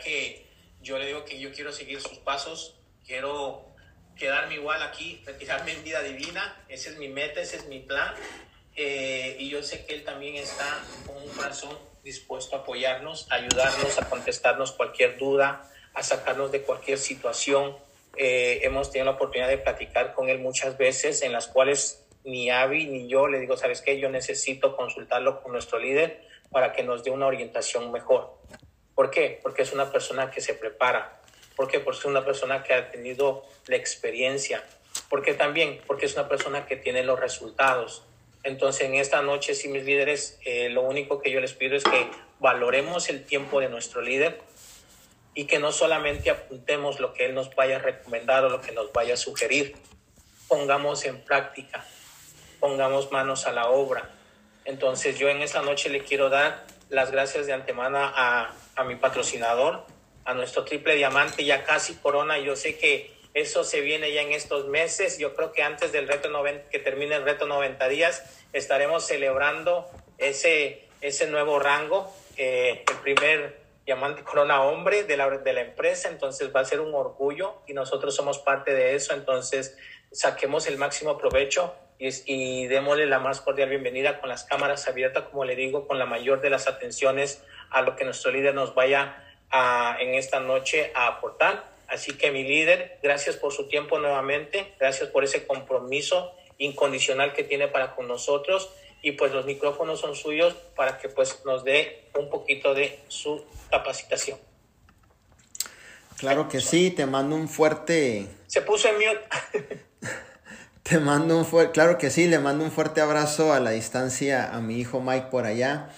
que yo le digo que yo quiero seguir sus pasos, quiero quedarme igual aquí, retirarme en vida divina, esa es mi meta, ese es mi plan. Eh, y yo sé que él también está con un corazón dispuesto a apoyarnos, a ayudarnos, a contestarnos cualquier duda, a sacarnos de cualquier situación. Eh, hemos tenido la oportunidad de platicar con él muchas veces en las cuales ni Avi ni yo le digo, ¿sabes qué? Yo necesito consultarlo con nuestro líder para que nos dé una orientación mejor. ¿Por qué? Porque es una persona que se prepara. ¿Por qué? Porque es una persona que ha tenido la experiencia. ¿Por qué también? Porque es una persona que tiene los resultados. Entonces, en esta noche, sí, mis líderes, eh, lo único que yo les pido es que valoremos el tiempo de nuestro líder y que no solamente apuntemos lo que él nos vaya a recomendar o lo que nos vaya a sugerir, pongamos en práctica, pongamos manos a la obra. Entonces, yo en esta noche le quiero dar las gracias de antemano a, a mi patrocinador, a nuestro triple diamante, ya casi corona. Yo sé que eso se viene ya en estos meses. Yo creo que antes del reto 90, que termine el reto 90 días, estaremos celebrando ese, ese nuevo rango, el primer diamante corona hombre de la, de la empresa. Entonces va a ser un orgullo y nosotros somos parte de eso. Entonces saquemos el máximo provecho y démosle la más cordial bienvenida con las cámaras abiertas, como le digo, con la mayor de las atenciones a lo que nuestro líder nos vaya a, en esta noche a aportar. Así que mi líder, gracias por su tiempo nuevamente, gracias por ese compromiso incondicional que tiene para con nosotros y pues los micrófonos son suyos para que pues nos dé un poquito de su capacitación. Claro que sí, te mando un fuerte... Se puso en mute. te mando un fuerte, claro que sí, le mando un fuerte abrazo a la distancia a mi hijo Mike por allá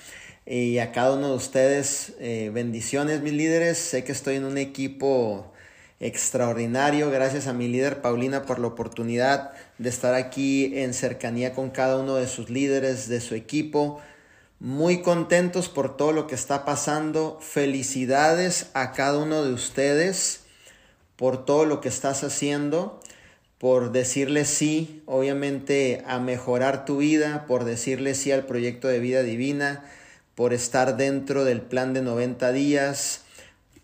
y a cada uno de ustedes. Eh, bendiciones, mis líderes. Sé que estoy en un equipo extraordinario. Gracias a mi líder Paulina por la oportunidad de estar aquí en cercanía con cada uno de sus líderes, de su equipo. Muy contentos por todo lo que está pasando. Felicidades a cada uno de ustedes por todo lo que estás haciendo, por decirle sí, obviamente, a mejorar tu vida, por decirle sí al proyecto de vida divina, por estar dentro del plan de 90 días,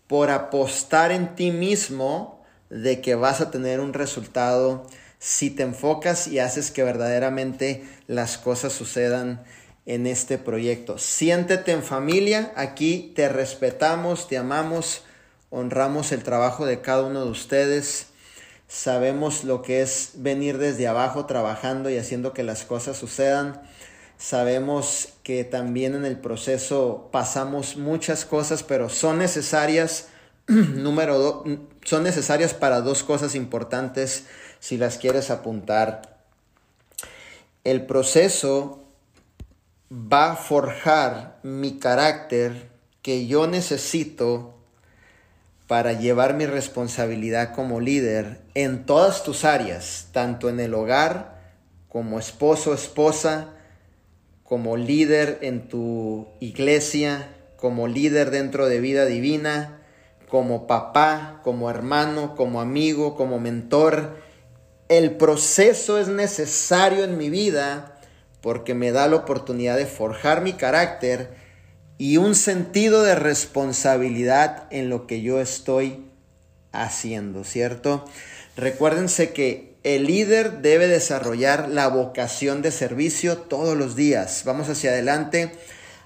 por apostar en ti mismo de que vas a tener un resultado si te enfocas y haces que verdaderamente las cosas sucedan en este proyecto. Siéntete en familia, aquí te respetamos, te amamos, honramos el trabajo de cada uno de ustedes. Sabemos lo que es venir desde abajo trabajando y haciendo que las cosas sucedan. Sabemos que también en el proceso pasamos muchas cosas, pero son necesarias, número son necesarias para dos cosas importantes si las quieres apuntar. El proceso va a forjar mi carácter que yo necesito para llevar mi responsabilidad como líder en todas tus áreas, tanto en el hogar como esposo, esposa, como líder en tu iglesia, como líder dentro de vida divina, como papá, como hermano, como amigo, como mentor. El proceso es necesario en mi vida porque me da la oportunidad de forjar mi carácter y un sentido de responsabilidad en lo que yo estoy haciendo, ¿cierto? Recuérdense que el líder debe desarrollar la vocación de servicio todos los días. Vamos hacia adelante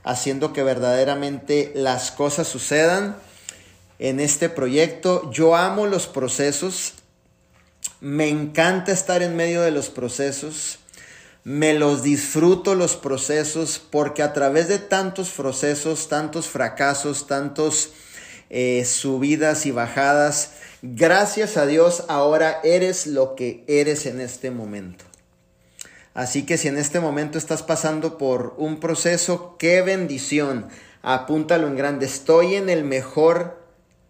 haciendo que verdaderamente las cosas sucedan en este proyecto. Yo amo los procesos. Me encanta estar en medio de los procesos. Me los disfruto los procesos porque a través de tantos procesos, tantos fracasos, tantos eh, subidas y bajadas, Gracias a Dios ahora eres lo que eres en este momento. Así que si en este momento estás pasando por un proceso, qué bendición. Apúntalo en grande. Estoy en el mejor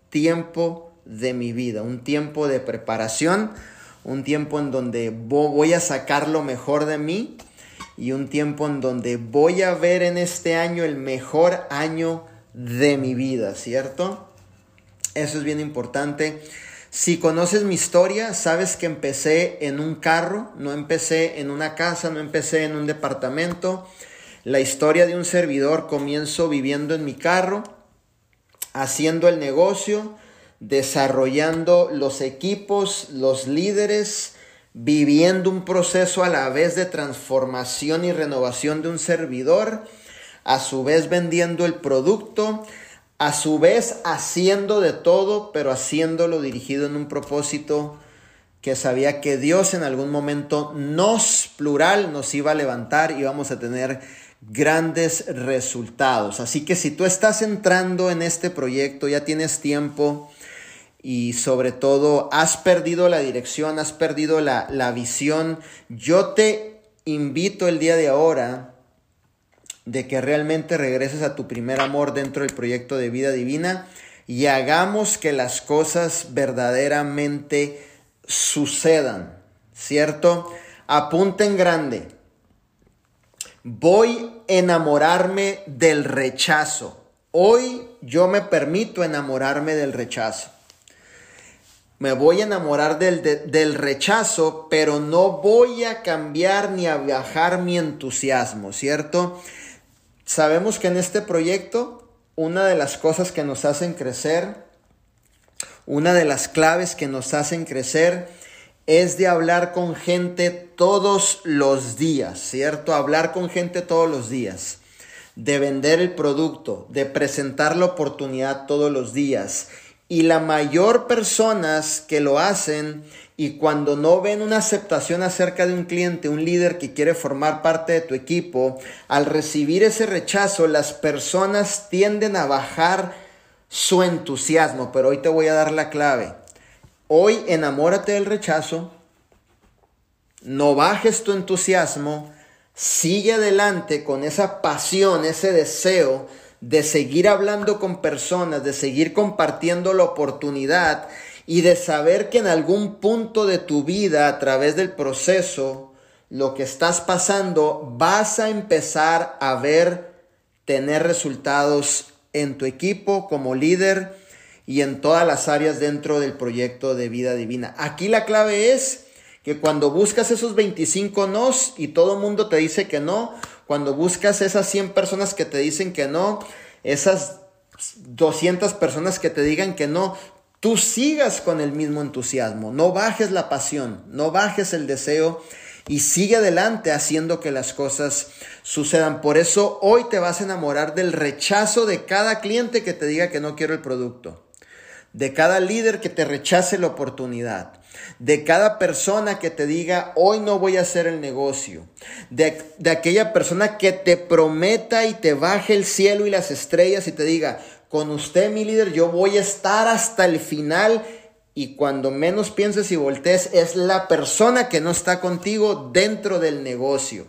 tiempo de mi vida, un tiempo de preparación, un tiempo en donde voy a sacar lo mejor de mí y un tiempo en donde voy a ver en este año el mejor año de mi vida, ¿cierto? Eso es bien importante. Si conoces mi historia, sabes que empecé en un carro, no empecé en una casa, no empecé en un departamento. La historia de un servidor comienzo viviendo en mi carro. haciendo el negocio, desarrollando los equipos, los líderes, viviendo un proceso a la vez de transformación y renovación de un servidor, a su vez vendiendo el producto, a su vez haciendo de todo, pero haciéndolo dirigido en un propósito que sabía que Dios en algún momento nos, plural, nos iba a levantar y vamos a tener grandes resultados. Así que si tú estás entrando en este proyecto, ya tienes tiempo y sobre todo has perdido la dirección, has perdido la, la visión, yo te invito el día de ahora de que realmente regreses a tu primer amor dentro del proyecto de vida divina y hagamos que las cosas verdaderamente sucedan, ¿cierto? Apunten grande. Voy a enamorarme del rechazo. Hoy yo me permito enamorarme del rechazo. Me voy a enamorar del, del rechazo, pero no voy a cambiar ni a bajar mi entusiasmo, ¿cierto? Sabemos que en este proyecto una de las cosas que nos hacen crecer, una de las claves que nos hacen crecer es de hablar con gente todos los días, ¿cierto? Hablar con gente todos los días, de vender el producto, de presentar la oportunidad todos los días. Y la mayor personas que lo hacen y cuando no ven una aceptación acerca de un cliente, un líder que quiere formar parte de tu equipo, al recibir ese rechazo, las personas tienden a bajar su entusiasmo. Pero hoy te voy a dar la clave. Hoy enamórate del rechazo, no bajes tu entusiasmo, sigue adelante con esa pasión, ese deseo de seguir hablando con personas, de seguir compartiendo la oportunidad y de saber que en algún punto de tu vida, a través del proceso, lo que estás pasando, vas a empezar a ver, tener resultados en tu equipo como líder y en todas las áreas dentro del proyecto de vida divina. Aquí la clave es que cuando buscas esos 25 nos y todo el mundo te dice que no, cuando buscas esas 100 personas que te dicen que no, esas 200 personas que te digan que no, tú sigas con el mismo entusiasmo, no bajes la pasión, no bajes el deseo y sigue adelante haciendo que las cosas sucedan. Por eso hoy te vas a enamorar del rechazo de cada cliente que te diga que no quiero el producto, de cada líder que te rechace la oportunidad, de cada persona que te diga hoy no voy a hacer el negocio, de, de aquella persona que te prometa y te baje el cielo y las estrellas y te diga con usted, mi líder, yo voy a estar hasta el final. Y cuando menos pienses y voltees, es la persona que no está contigo dentro del negocio.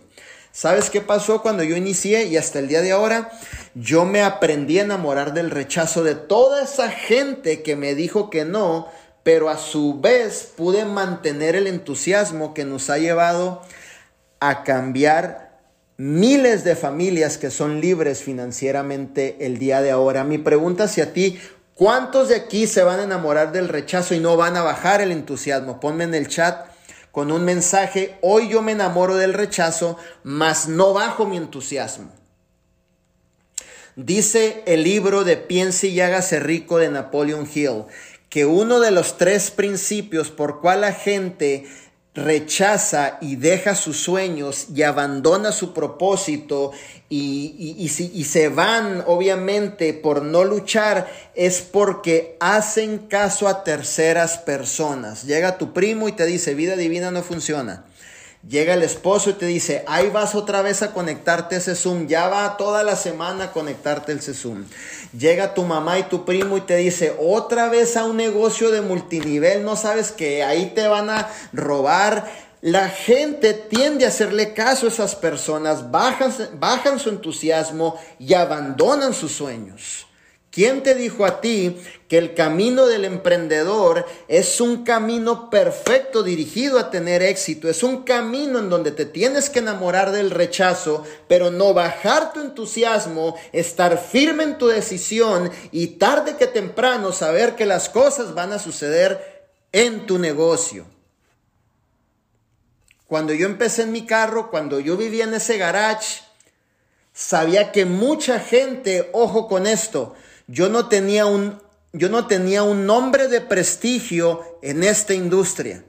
¿Sabes qué pasó cuando yo inicié y hasta el día de ahora? Yo me aprendí a enamorar del rechazo de toda esa gente que me dijo que no, pero a su vez pude mantener el entusiasmo que nos ha llevado a cambiar miles de familias que son libres financieramente el día de ahora. Mi pregunta hacia ti, ¿cuántos de aquí se van a enamorar del rechazo y no van a bajar el entusiasmo? Ponme en el chat con un mensaje, hoy yo me enamoro del rechazo, mas no bajo mi entusiasmo. Dice el libro de Piense y hágase rico de Napoleon Hill que uno de los tres principios por cual la gente rechaza y deja sus sueños y abandona su propósito y, y, se van obviamente por no luchar es porque hacen caso a terceras personas. Llega tu primo y te dice vida divina no funciona. Llega el esposo y te dice, ahí vas otra vez a conectarte ese Zoom, ya va toda la semana a conectarte ese Zoom. Llega tu mamá y tu primo y te dice, otra vez a un negocio de multinivel, no sabes que ahí te van a robar. La gente tiende a hacerle caso a esas personas, bajan, bajan su entusiasmo y abandonan sus sueños. ¿Quién te dijo a ti que el camino del emprendedor es un camino perfecto dirigido a tener éxito? Es un camino en donde te tienes que enamorar del rechazo, pero no bajar tu entusiasmo, estar firme en tu decisión y tarde que temprano saber que las cosas van a suceder en tu negocio. Cuando yo empecé en mi carro, cuando yo vivía en ese garage, sabía que mucha gente, ojo con esto, Yo no tenía un, yo no tenía un nombre de prestigio en esta industria.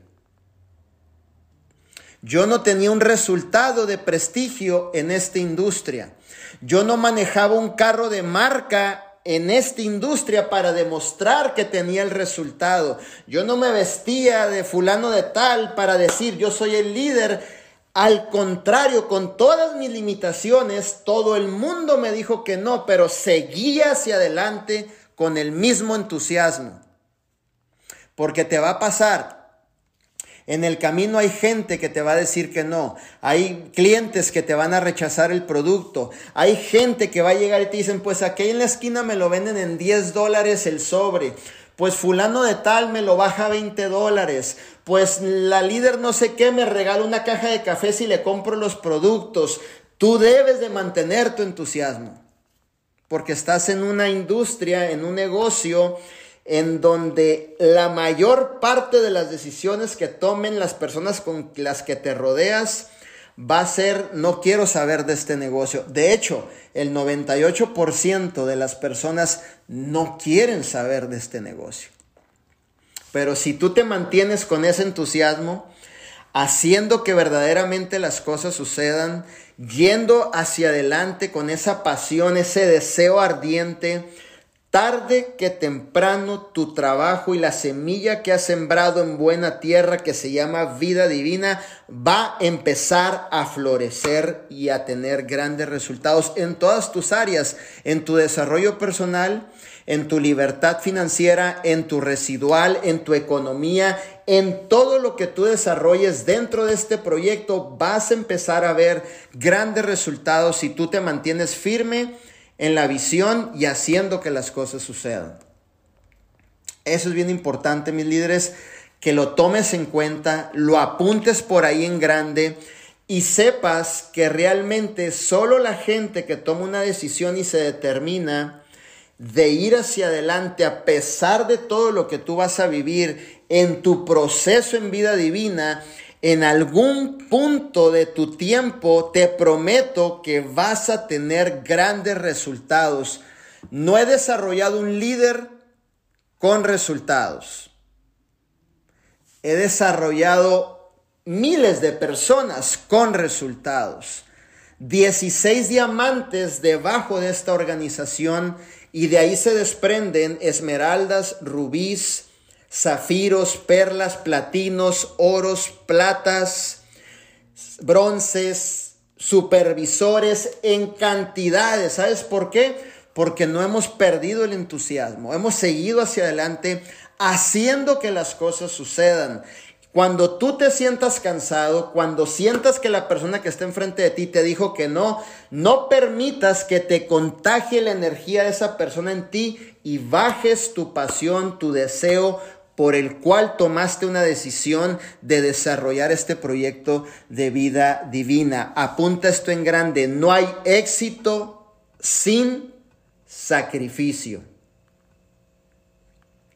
Yo no tenía un resultado de prestigio en esta industria. Yo no manejaba un carro de marca en esta industria para demostrar que tenía el resultado. Yo no me vestía de fulano de tal para decir yo soy el líder. Al contrario, con todas mis limitaciones, todo el mundo me dijo que no, pero seguía hacia adelante con el mismo entusiasmo. Porque te va a pasar en el camino hay gente que te va a decir que no. Hay clientes que te van a rechazar el producto. Hay gente que va a llegar y te dicen, pues aquí en la esquina me lo venden en 10 dólares el sobre. Pues fulano de tal me lo baja a 20 dólares. Pues la líder no sé qué me regala una caja de café si le compro los productos. Tú debes de mantener tu entusiasmo. Porque estás en una industria, en un negocio en donde la mayor parte de las decisiones que tomen las personas con las que te rodeas va a ser no quiero saber de este negocio. De hecho, el 98% de las personas no quieren saber de este negocio. Pero si tú te mantienes con ese entusiasmo, haciendo que verdaderamente las cosas sucedan, yendo hacia adelante con esa pasión, ese deseo ardiente, Tarde que temprano tu trabajo y la semilla que has sembrado en buena tierra que se llama vida divina va a empezar a florecer y a tener grandes resultados en todas tus áreas, en tu desarrollo personal, en tu libertad financiera, en tu residual, en tu economía, en todo lo que tú desarrolles dentro de este proyecto, vas a empezar a ver grandes resultados si tú te mantienes firme en la visión y haciendo que las cosas sucedan. Eso es bien importante, mis líderes, que lo tomes en cuenta, lo apuntes por ahí en grande y sepas que realmente solo la gente que toma una decisión y se determina de ir hacia adelante a pesar de todo lo que tú vas a vivir en tu proceso en vida divina, en algún punto de tu tiempo te prometo que vas a tener grandes resultados. No he desarrollado un líder con resultados. He desarrollado miles de personas con resultados. 16 diamantes debajo de esta organización y de ahí se desprenden esmeraldas, rubíes, zafiros, perlas, platinos, oros, platas, bronces, supervisores en cantidades. ¿Sabes por qué? Porque no hemos perdido el entusiasmo, hemos seguido hacia adelante haciendo que las cosas sucedan. Cuando tú te sientas cansado, cuando sientas que la persona que está enfrente de ti te dijo que no, no permitas que te contagie la energía de esa persona en ti y bajes tu pasión, tu deseo por el cual tomaste una decisión de desarrollar este proyecto de vida divina. Apunta esto en grande, no hay éxito sin sacrificio.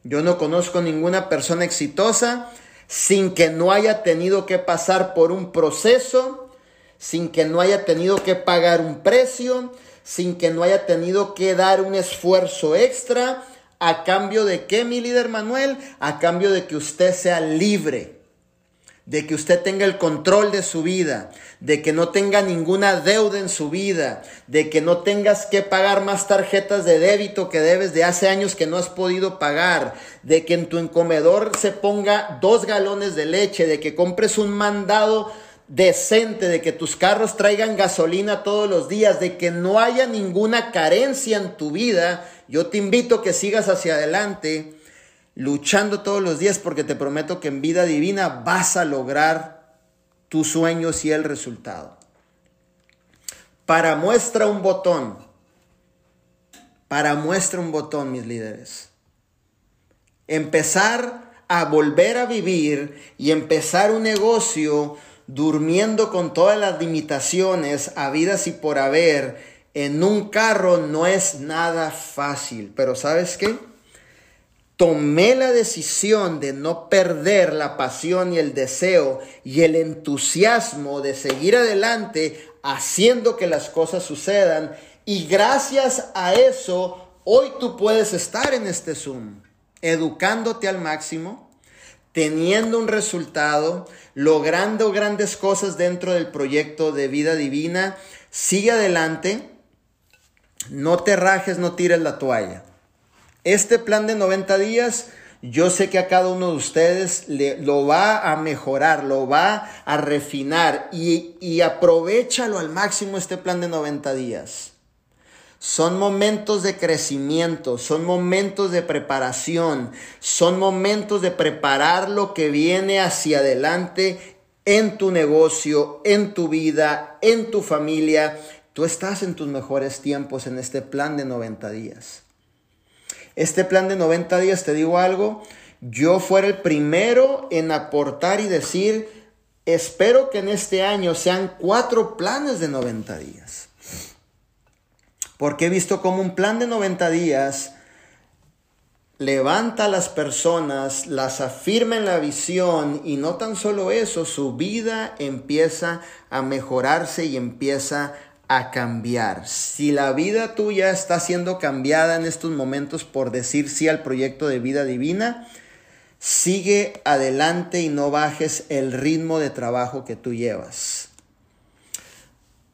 Yo no conozco ninguna persona exitosa sin que no haya tenido que pasar por un proceso, sin que no haya tenido que pagar un precio, sin que no haya tenido que dar un esfuerzo extra, ¿A cambio de qué, mi líder Manuel? A cambio de que usted sea libre, de que usted tenga el control de su vida, de que no tenga ninguna deuda en su vida, de que no tengas que pagar más tarjetas de débito que debes de hace años que no has podido pagar, de que en tu encomedor se ponga dos galones de leche, de que compres un mandado decente, de que tus carros traigan gasolina todos los días, de que no haya ninguna carencia en tu vida yo te invito a que sigas hacia adelante, luchando todos los días, porque te prometo que en vida divina vas a lograr tus sueños y el resultado. Para muestra un botón, para muestra un botón, mis líderes. Empezar a volver a vivir y empezar un negocio durmiendo con todas las limitaciones habidas y por haber en un carro no es nada fácil, pero ¿sabes qué? Tomé la decisión de no perder la pasión y el deseo y el entusiasmo de seguir adelante haciendo que las cosas sucedan y gracias a eso hoy tú puedes estar en este Zoom, educándote al máximo, teniendo un resultado, logrando grandes cosas dentro del proyecto de vida divina. Sigue adelante, no te rajes, no tires la toalla. Este plan de 90 días, yo sé que a cada uno de ustedes le, lo va a mejorar, lo va a refinar y, y aprovechalo al máximo este plan de 90 días. Son momentos de crecimiento, son momentos de preparación, son momentos de preparar lo que viene hacia adelante en tu negocio, en tu vida, en tu familia. Tú estás en tus mejores tiempos en este plan de 90 días. Este plan de 90 días, te digo algo, yo fuera el primero en aportar y decir, espero que en este año sean cuatro planes de 90 días. Porque he visto como un plan de 90 días levanta a las personas, las afirma en la visión y no tan solo eso, su vida empieza a mejorarse y empieza a cambiar. Si la vida tuya está siendo cambiada en estos momentos por decir sí al proyecto de vida divina, sigue adelante y no bajes el ritmo de trabajo que tú llevas.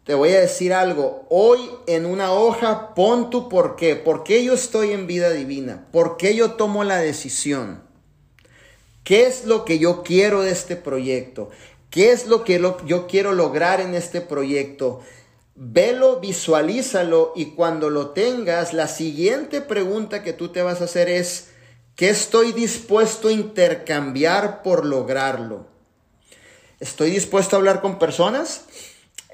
Te voy a decir algo. Hoy en una hoja pon tu por qué. ¿Por qué yo estoy en vida divina? ¿Por qué yo tomo la decisión? ¿Qué es lo que yo quiero de este proyecto? ¿Qué es lo que yo quiero lograr en este proyecto? Velo, visualízalo y cuando lo tengas, la siguiente pregunta que tú te vas a hacer es, ¿qué estoy dispuesto a intercambiar por lograrlo? ¿Estoy dispuesto a hablar con personas?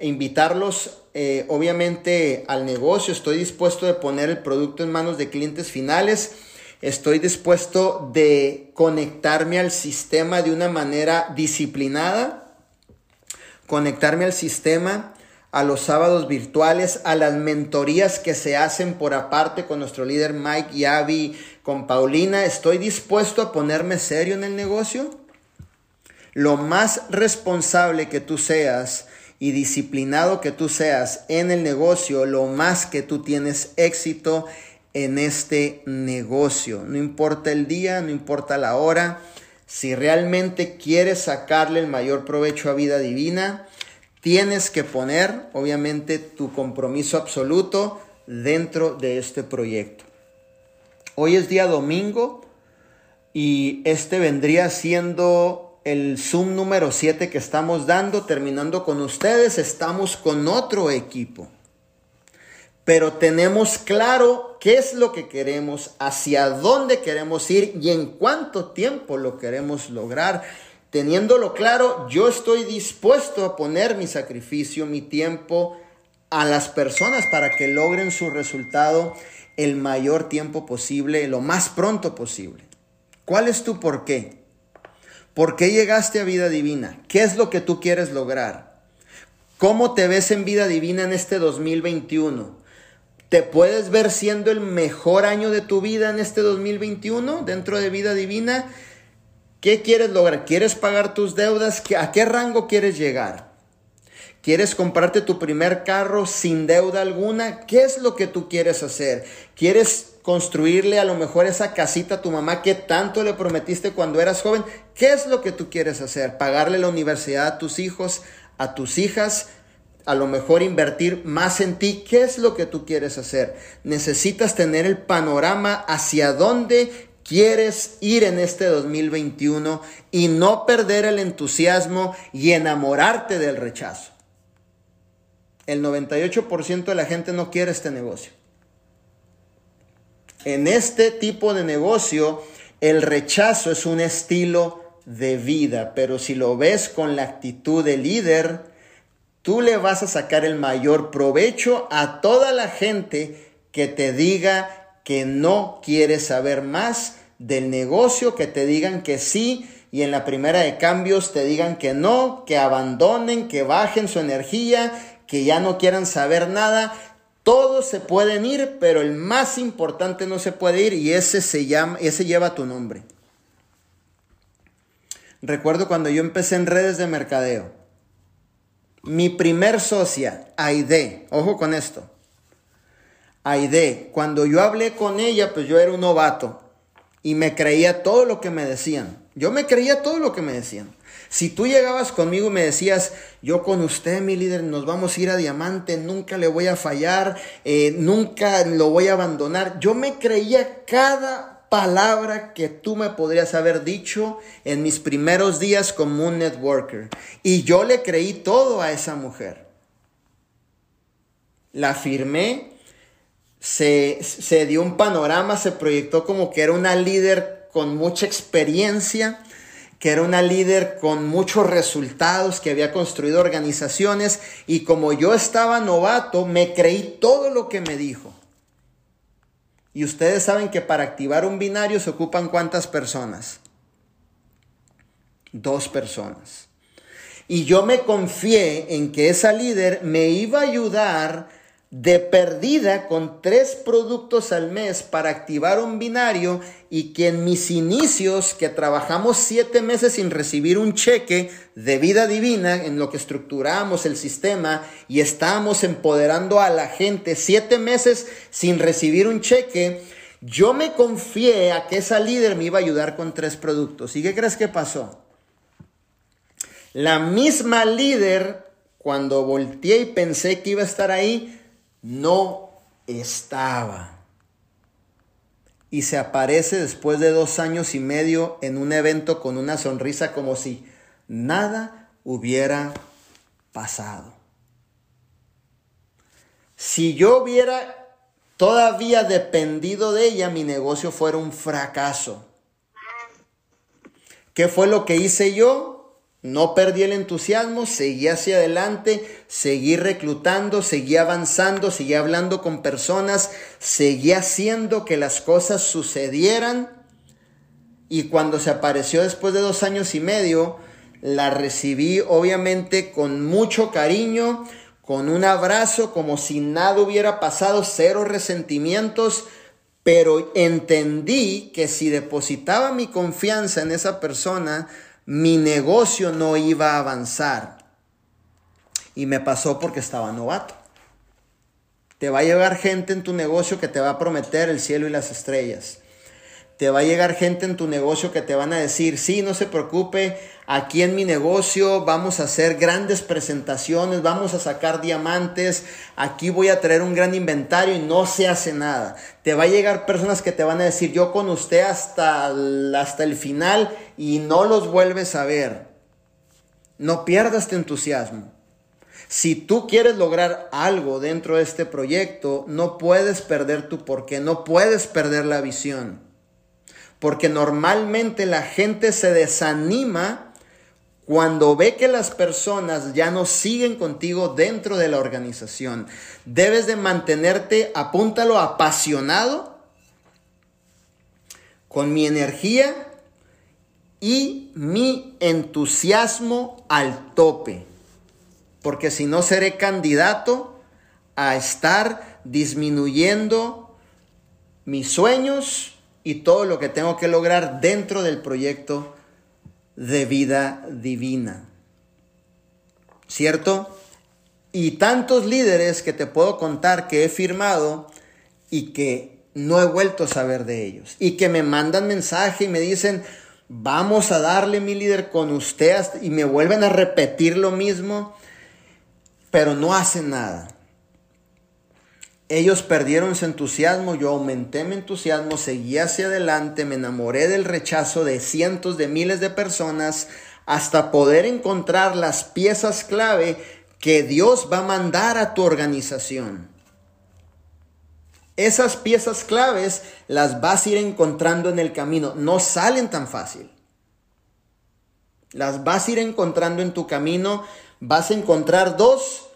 invitarlos eh, obviamente al negocio, estoy dispuesto de poner el producto en manos de clientes finales, estoy dispuesto de conectarme al sistema de una manera disciplinada, conectarme al sistema, a los sábados virtuales, a las mentorías que se hacen por aparte con nuestro líder Mike y Abby, con Paulina, estoy dispuesto a ponerme serio en el negocio. Lo más responsable que tú seas, y disciplinado que tú seas en el negocio, lo más que tú tienes éxito en este negocio. No importa el día, no importa la hora. Si realmente quieres sacarle el mayor provecho a vida divina, tienes que poner, obviamente, tu compromiso absoluto dentro de este proyecto. Hoy es día domingo y este vendría siendo el Zoom número 7 que estamos dando, terminando con ustedes, estamos con otro equipo. Pero tenemos claro qué es lo que queremos, hacia dónde queremos ir y en cuánto tiempo lo queremos lograr. Teniéndolo claro, yo estoy dispuesto a poner mi sacrificio, mi tiempo a las personas para que logren su resultado el mayor tiempo posible, lo más pronto posible. ¿Cuál es tu por qué? ¿Por qué llegaste a vida divina? ¿Qué es lo que tú quieres lograr? ¿Cómo te ves en vida divina en este 2021? ¿Te puedes ver siendo el mejor año de tu vida en este 2021 dentro de vida divina? ¿Qué quieres lograr? ¿Quieres pagar tus deudas? ¿A qué rango quieres llegar? ¿Quieres comprarte tu primer carro sin deuda alguna? ¿Qué es lo que tú quieres hacer? ¿Quieres construirle a lo mejor esa casita a tu mamá que tanto le prometiste cuando eras joven. ¿Qué es lo que tú quieres hacer? ¿Pagarle la universidad a tus hijos, a tus hijas? A lo mejor invertir más en ti. ¿Qué es lo que tú quieres hacer? Necesitas tener el panorama hacia dónde quieres ir en este 2021 y no perder el entusiasmo y enamorarte del rechazo. El 98% de la gente no quiere este negocio. En este tipo de negocio, el rechazo es un estilo de vida, pero si lo ves con la actitud de líder, tú le vas a sacar el mayor provecho a toda la gente que te diga que no quiere saber más del negocio, que te digan que sí y en la primera de cambios te digan que no, que abandonen, que bajen su energía, que ya no quieran saber nada. Todos se pueden ir, pero el más importante no se puede ir y ese se llama, ese lleva tu nombre. Recuerdo cuando yo empecé en redes de mercadeo. Mi primer socia, Aide, ojo con esto. Aide, cuando yo hablé con ella, pues yo era un novato y me creía todo lo que me decían. Yo me creía todo lo que me decían. Si tú llegabas conmigo y me decías, yo con usted, mi líder, nos vamos a ir a diamante, nunca le voy a fallar, eh, nunca lo voy a abandonar, yo me creía cada palabra que tú me podrías haber dicho en mis primeros días como un networker. Y yo le creí todo a esa mujer. La firmé, se, se dio un panorama, se proyectó como que era una líder con mucha experiencia que era una líder con muchos resultados, que había construido organizaciones y como yo estaba novato, me creí todo lo que me dijo. Y ustedes saben que para activar un binario se ocupan cuántas personas? Dos personas. Y yo me confié en que esa líder me iba a ayudar de perdida con tres productos al mes para activar un binario y que en mis inicios, que trabajamos siete meses sin recibir un cheque de vida divina, en lo que estructuramos el sistema y estábamos empoderando a la gente siete meses sin recibir un cheque, yo me confié a que esa líder me iba a ayudar con tres productos. ¿Y qué crees que pasó? La misma líder, cuando volteé y pensé que iba a estar ahí, no estaba. Y se aparece después de dos años y medio en un evento con una sonrisa como si nada hubiera pasado. Si yo hubiera todavía dependido de ella, mi negocio fuera un fracaso. ¿Qué fue lo que hice yo? No perdí el entusiasmo, seguí hacia adelante, seguí reclutando, seguí avanzando, seguí hablando con personas, seguí haciendo que las cosas sucedieran. Y cuando se apareció después de dos años y medio, la recibí obviamente con mucho cariño, con un abrazo, como si nada hubiera pasado, cero resentimientos, pero entendí que si depositaba mi confianza en esa persona, mi negocio no iba a avanzar. Y me pasó porque estaba novato. Te va a llegar gente en tu negocio que te va a prometer el cielo y las estrellas. Te va a llegar gente en tu negocio que te van a decir, sí, no se preocupe, aquí en mi negocio vamos a hacer grandes presentaciones, vamos a sacar diamantes, aquí voy a traer un gran inventario y no se hace nada. Te va a llegar personas que te van a decir, yo con usted hasta, hasta el final y no los vuelves a ver. No pierdas tu entusiasmo. Si tú quieres lograr algo dentro de este proyecto, no puedes perder tu porqué, no puedes perder la visión porque normalmente la gente se desanima cuando ve que las personas ya no siguen contigo dentro de la organización. Debes de mantenerte, apúntalo, apasionado con mi energía y mi entusiasmo al tope. Porque si no seré candidato a estar disminuyendo mis sueños, y todo lo que tengo que lograr dentro del proyecto de vida divina. ¿Cierto? Y tantos líderes que te puedo contar que he firmado y que no he vuelto a saber de ellos. Y que me mandan mensaje y me dicen, vamos a darle mi líder con usted y me vuelven a repetir lo mismo, pero no hacen nada. Ellos perdieron su entusiasmo, yo aumenté mi entusiasmo, seguí hacia adelante, me enamoré del rechazo de cientos de miles de personas hasta poder encontrar las piezas clave que Dios va a mandar a tu organización. Esas piezas claves las vas a ir encontrando en el camino, no salen tan fácil. Las vas a ir encontrando en tu camino, vas a encontrar dos,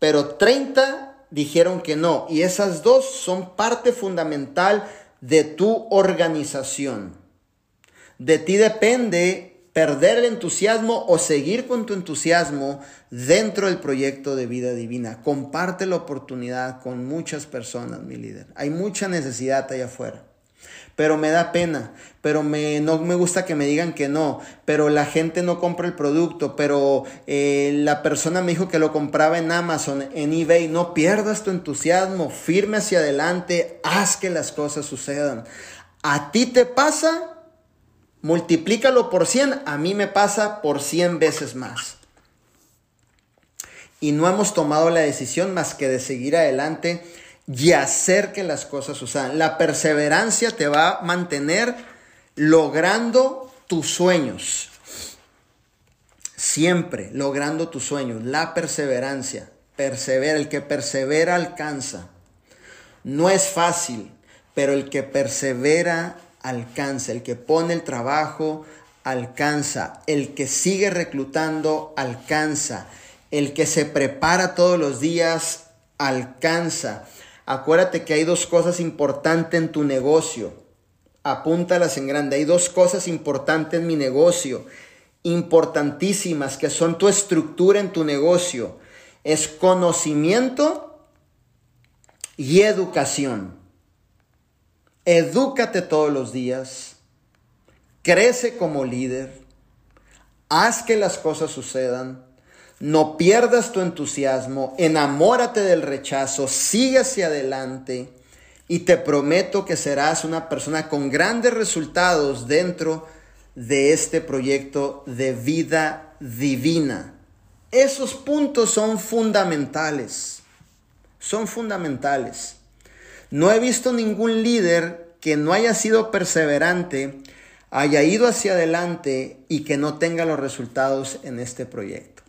pero 30 dijeron que no. Y esas dos son parte fundamental de tu organización. De ti depende perder el entusiasmo o seguir con tu entusiasmo dentro del proyecto de vida divina. Comparte la oportunidad con muchas personas, mi líder. Hay mucha necesidad allá afuera. pero me da pena, pero me, no me gusta que me digan que no, pero la gente no compra el producto, pero eh, la persona me dijo que lo compraba en Amazon, en eBay, no pierdas tu entusiasmo, firme hacia adelante, haz que las cosas sucedan. A ti te pasa, multiplícalo por 100, a mí me pasa por 100 veces más. Y no hemos tomado la decisión más que de seguir adelante y hacer que las cosas sucedan. La perseverancia te va a mantener logrando tus sueños. Siempre logrando tus sueños. La perseverancia. Persevera. El que persevera alcanza. No es fácil, pero el que persevera alcanza. El que pone el trabajo alcanza. El que sigue reclutando alcanza. El que se prepara todos los días alcanza. Acuérdate que hay dos cosas importantes en tu negocio. Apúntalas en grande. Hay dos cosas importantes en mi negocio. Importantísimas que son tu estructura en tu negocio. Es conocimiento y educación. Edúcate todos los días. Crece como líder. Haz que las cosas sucedan no pierdas tu entusiasmo, enamórate del rechazo, sigue hacia adelante y te prometo que serás una persona con grandes resultados dentro de este proyecto de vida divina. Esos puntos son fundamentales, son fundamentales. No he visto ningún líder que no haya sido perseverante, haya ido hacia adelante y que no tenga los resultados en este proyecto.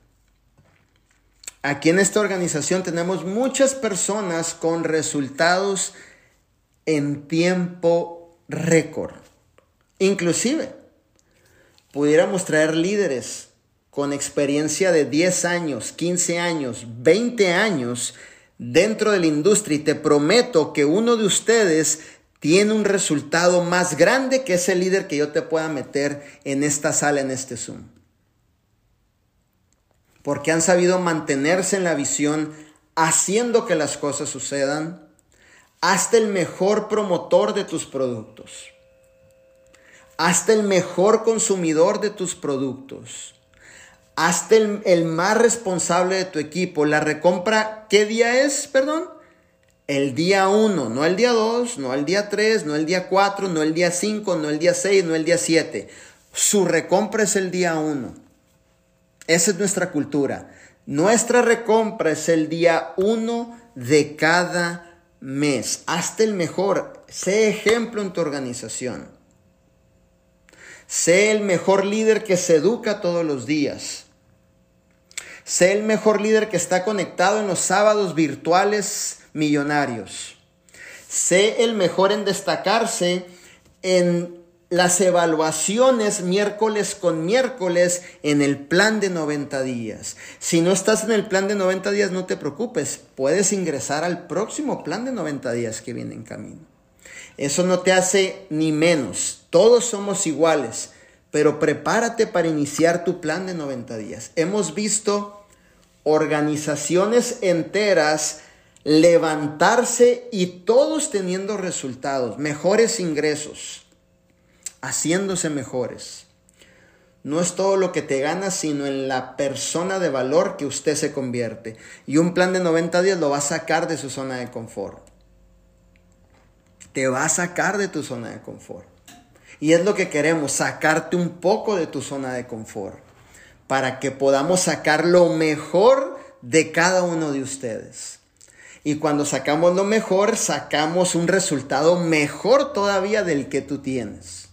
Aquí en esta organización tenemos muchas personas con resultados en tiempo récord. Inclusive, pudiéramos traer líderes con experiencia de 10 años, 15 años, 20 años dentro de la industria y te prometo que uno de ustedes tiene un resultado más grande que ese líder que yo te pueda meter en esta sala, en este Zoom porque han sabido mantenerse en la visión, haciendo que las cosas sucedan, hasta el mejor promotor de tus productos, hasta el mejor consumidor de tus productos, hasta el, más responsable de tu equipo. La recompra, ¿qué día es? Perdón. El día 1, no el día 2, no el día 3, no el día 4, no el día 5, no el día 6, no el día 7. Su recompra es el día 1. Esa es nuestra cultura. Nuestra recompra es el día uno de cada mes. Hazte el mejor. Sé ejemplo en tu organización. Sé el mejor líder que se educa todos los días. Sé el mejor líder que está conectado en los sábados virtuales millonarios. Sé el mejor en destacarse en las evaluaciones miércoles con miércoles en el plan de 90 días. Si no estás en el plan de 90 días, no te preocupes, puedes ingresar al próximo plan de 90 días que viene en camino. Eso no te hace ni menos, todos somos iguales, pero prepárate para iniciar tu plan de 90 días. Hemos visto organizaciones enteras levantarse y todos teniendo resultados, mejores ingresos haciéndose mejores. No es todo lo que te ganas, sino en la persona de valor que usted se convierte. Y un plan de 90 días lo va a sacar de su zona de confort. Te va a sacar de tu zona de confort. Y es lo que queremos, sacarte un poco de tu zona de confort. Para que podamos sacar lo mejor de cada uno de ustedes. Y cuando sacamos lo mejor, sacamos un resultado mejor todavía del que tú tienes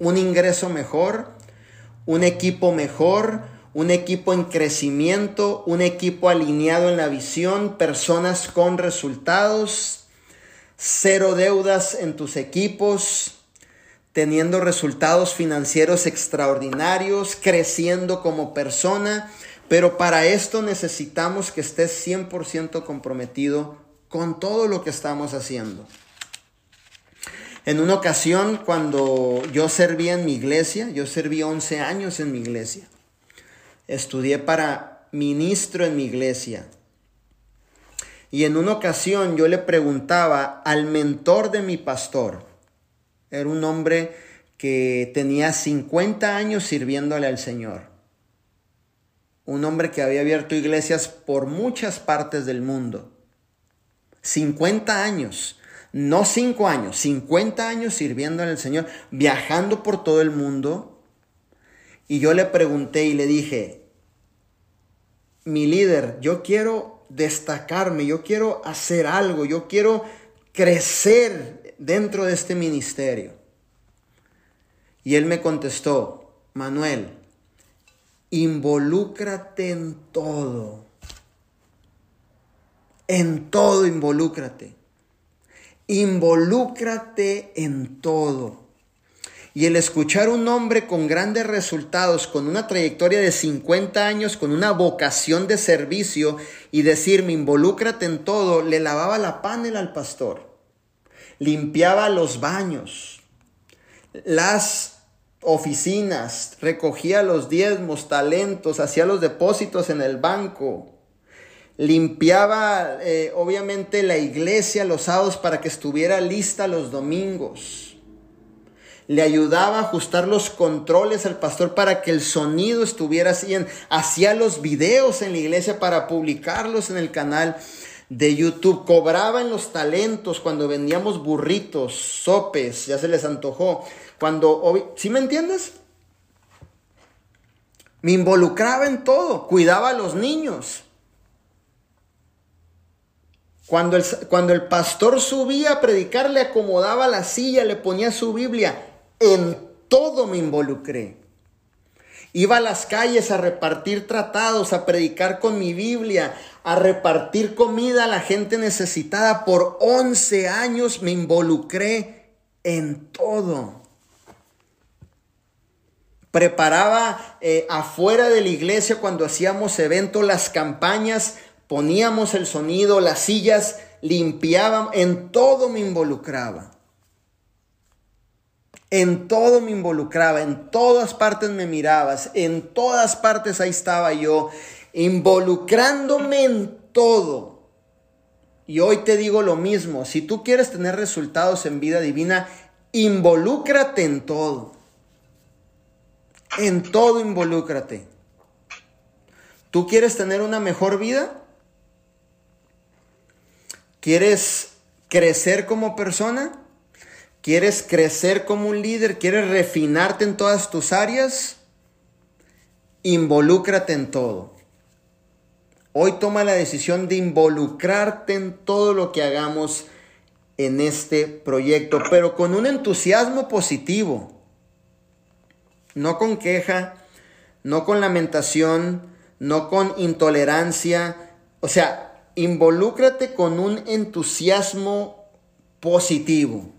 un ingreso mejor, un equipo mejor, un equipo en crecimiento, un equipo alineado en la visión, personas con resultados, cero deudas en tus equipos, teniendo resultados financieros extraordinarios, creciendo como persona, pero para esto necesitamos que estés 100% comprometido con todo lo que estamos haciendo. En una ocasión, cuando yo servía en mi iglesia, yo serví 11 años en mi iglesia. Estudié para ministro en mi iglesia. Y en una ocasión yo le preguntaba al mentor de mi pastor, Era un hombre que tenía 50 años sirviéndole al Señor. Un hombre que había abierto iglesias por muchas partes del mundo. 50 años, no 5 años, 50 años sirviéndole al Señor, viajando por todo el mundo. Y yo le pregunté y le dije, mi líder, yo quiero destacarme, yo quiero hacer algo, yo quiero crecer dentro de este ministerio. Y él me contestó, Manuel, involúcrate en todo. En todo involúcrate. Involúcrate en todo. Y el escuchar un hombre con grandes resultados, con una trayectoria de 50 años, con una vocación de servicio y decirme, involúcrate en todo, le lavaba la panela al pastor, limpiaba los baños, las oficinas, recogía los diezmos, talentos, hacía los depósitos en el banco, limpiaba eh, obviamente la iglesia los sábados para que estuviera lista los domingos le ayudaba a ajustar los controles al pastor para que el sonido estuviera así. Hacía los videos en la iglesia para publicarlos en el canal de YouTube. Cobraba en los talentos cuando vendíamos burritos, sopes, ya se les antojó. Cuando, ¿sí me entiendes? Me involucraba en todo, cuidaba a los niños. Cuando el, cuando el pastor subía a predicar, le acomodaba la silla, le ponía su Biblia en todo me involucré. Iba a las calles a repartir tratados, a predicar con mi Biblia, a repartir comida a la gente necesitada. Por 11 años me involucré en todo. Preparaba eh, afuera de la iglesia cuando hacíamos eventos, las campañas, poníamos el sonido, las sillas, limpiábamos, en todo me involucraba. En todo me involucraba, en todas partes me mirabas, en todas partes ahí estaba yo, involucrándome en todo. Y hoy te digo lo mismo, si tú quieres tener resultados en vida divina, involúcrate en todo. En todo involúcrate. ¿Tú quieres tener una mejor vida? ¿Quieres crecer como persona? ¿Quieres crecer como un líder? ¿Quieres refinarte en todas tus áreas? Involúcrate en todo. Hoy toma la decisión de involucrarte en todo lo que hagamos en este proyecto, pero con un entusiasmo positivo. No con queja, no con lamentación, no con intolerancia. O sea, involúcrate con un entusiasmo positivo.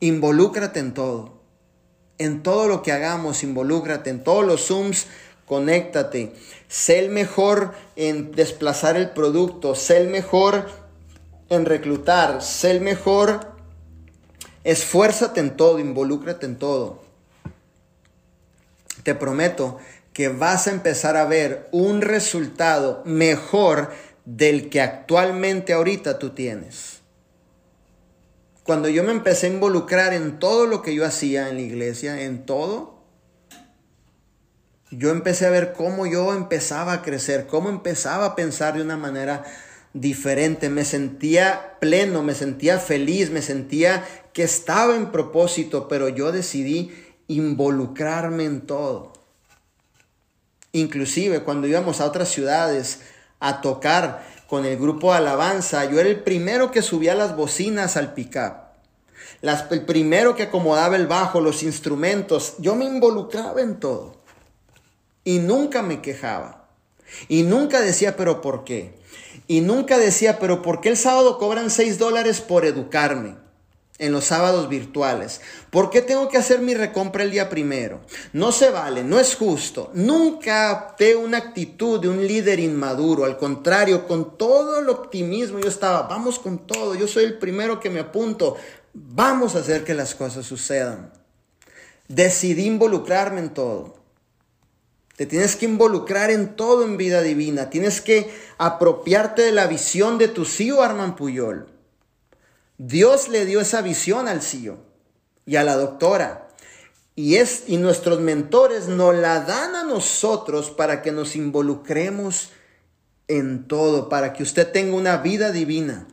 Involúcrate en todo. En todo lo que hagamos, involúcrate. En todos los Zooms, conéctate. Sé el mejor en desplazar el producto. Sé el mejor en reclutar. Sé el mejor. Esfuérzate en todo, involúcrate en todo. Te prometo que vas a empezar a ver un resultado mejor del que actualmente ahorita tú tienes cuando yo me empecé a involucrar en todo lo que yo hacía en la iglesia, en todo, yo empecé a ver cómo yo empezaba a crecer, cómo empezaba a pensar de una manera diferente, me sentía pleno, me sentía feliz, me sentía que estaba en propósito, pero yo decidí involucrarme en todo. Inclusive cuando íbamos a otras ciudades a tocar, con el grupo de alabanza, yo era el primero que subía las bocinas al pickup. el primero que acomodaba el bajo, los instrumentos. Yo me involucraba en todo. Y nunca me quejaba. Y nunca decía, pero ¿por qué? Y nunca decía, pero ¿por qué el sábado cobran 6 dólares por educarme? En los sábados virtuales. ¿Por qué tengo que hacer mi recompra el día primero? No se vale, no es justo. Nunca opté una actitud de un líder inmaduro. Al contrario, con todo el optimismo yo estaba, vamos con todo, yo soy el primero que me apunto, vamos a hacer que las cosas sucedan. Decidí involucrarme en todo. Te tienes que involucrar en todo en vida divina. Tienes que apropiarte de la visión de tu CEO Arman Puyol. Dios le dio esa visión al CEO. y a la doctora. Y, es, y nuestros mentores nos la dan a nosotros para que nos involucremos en todo, para que usted tenga una vida divina,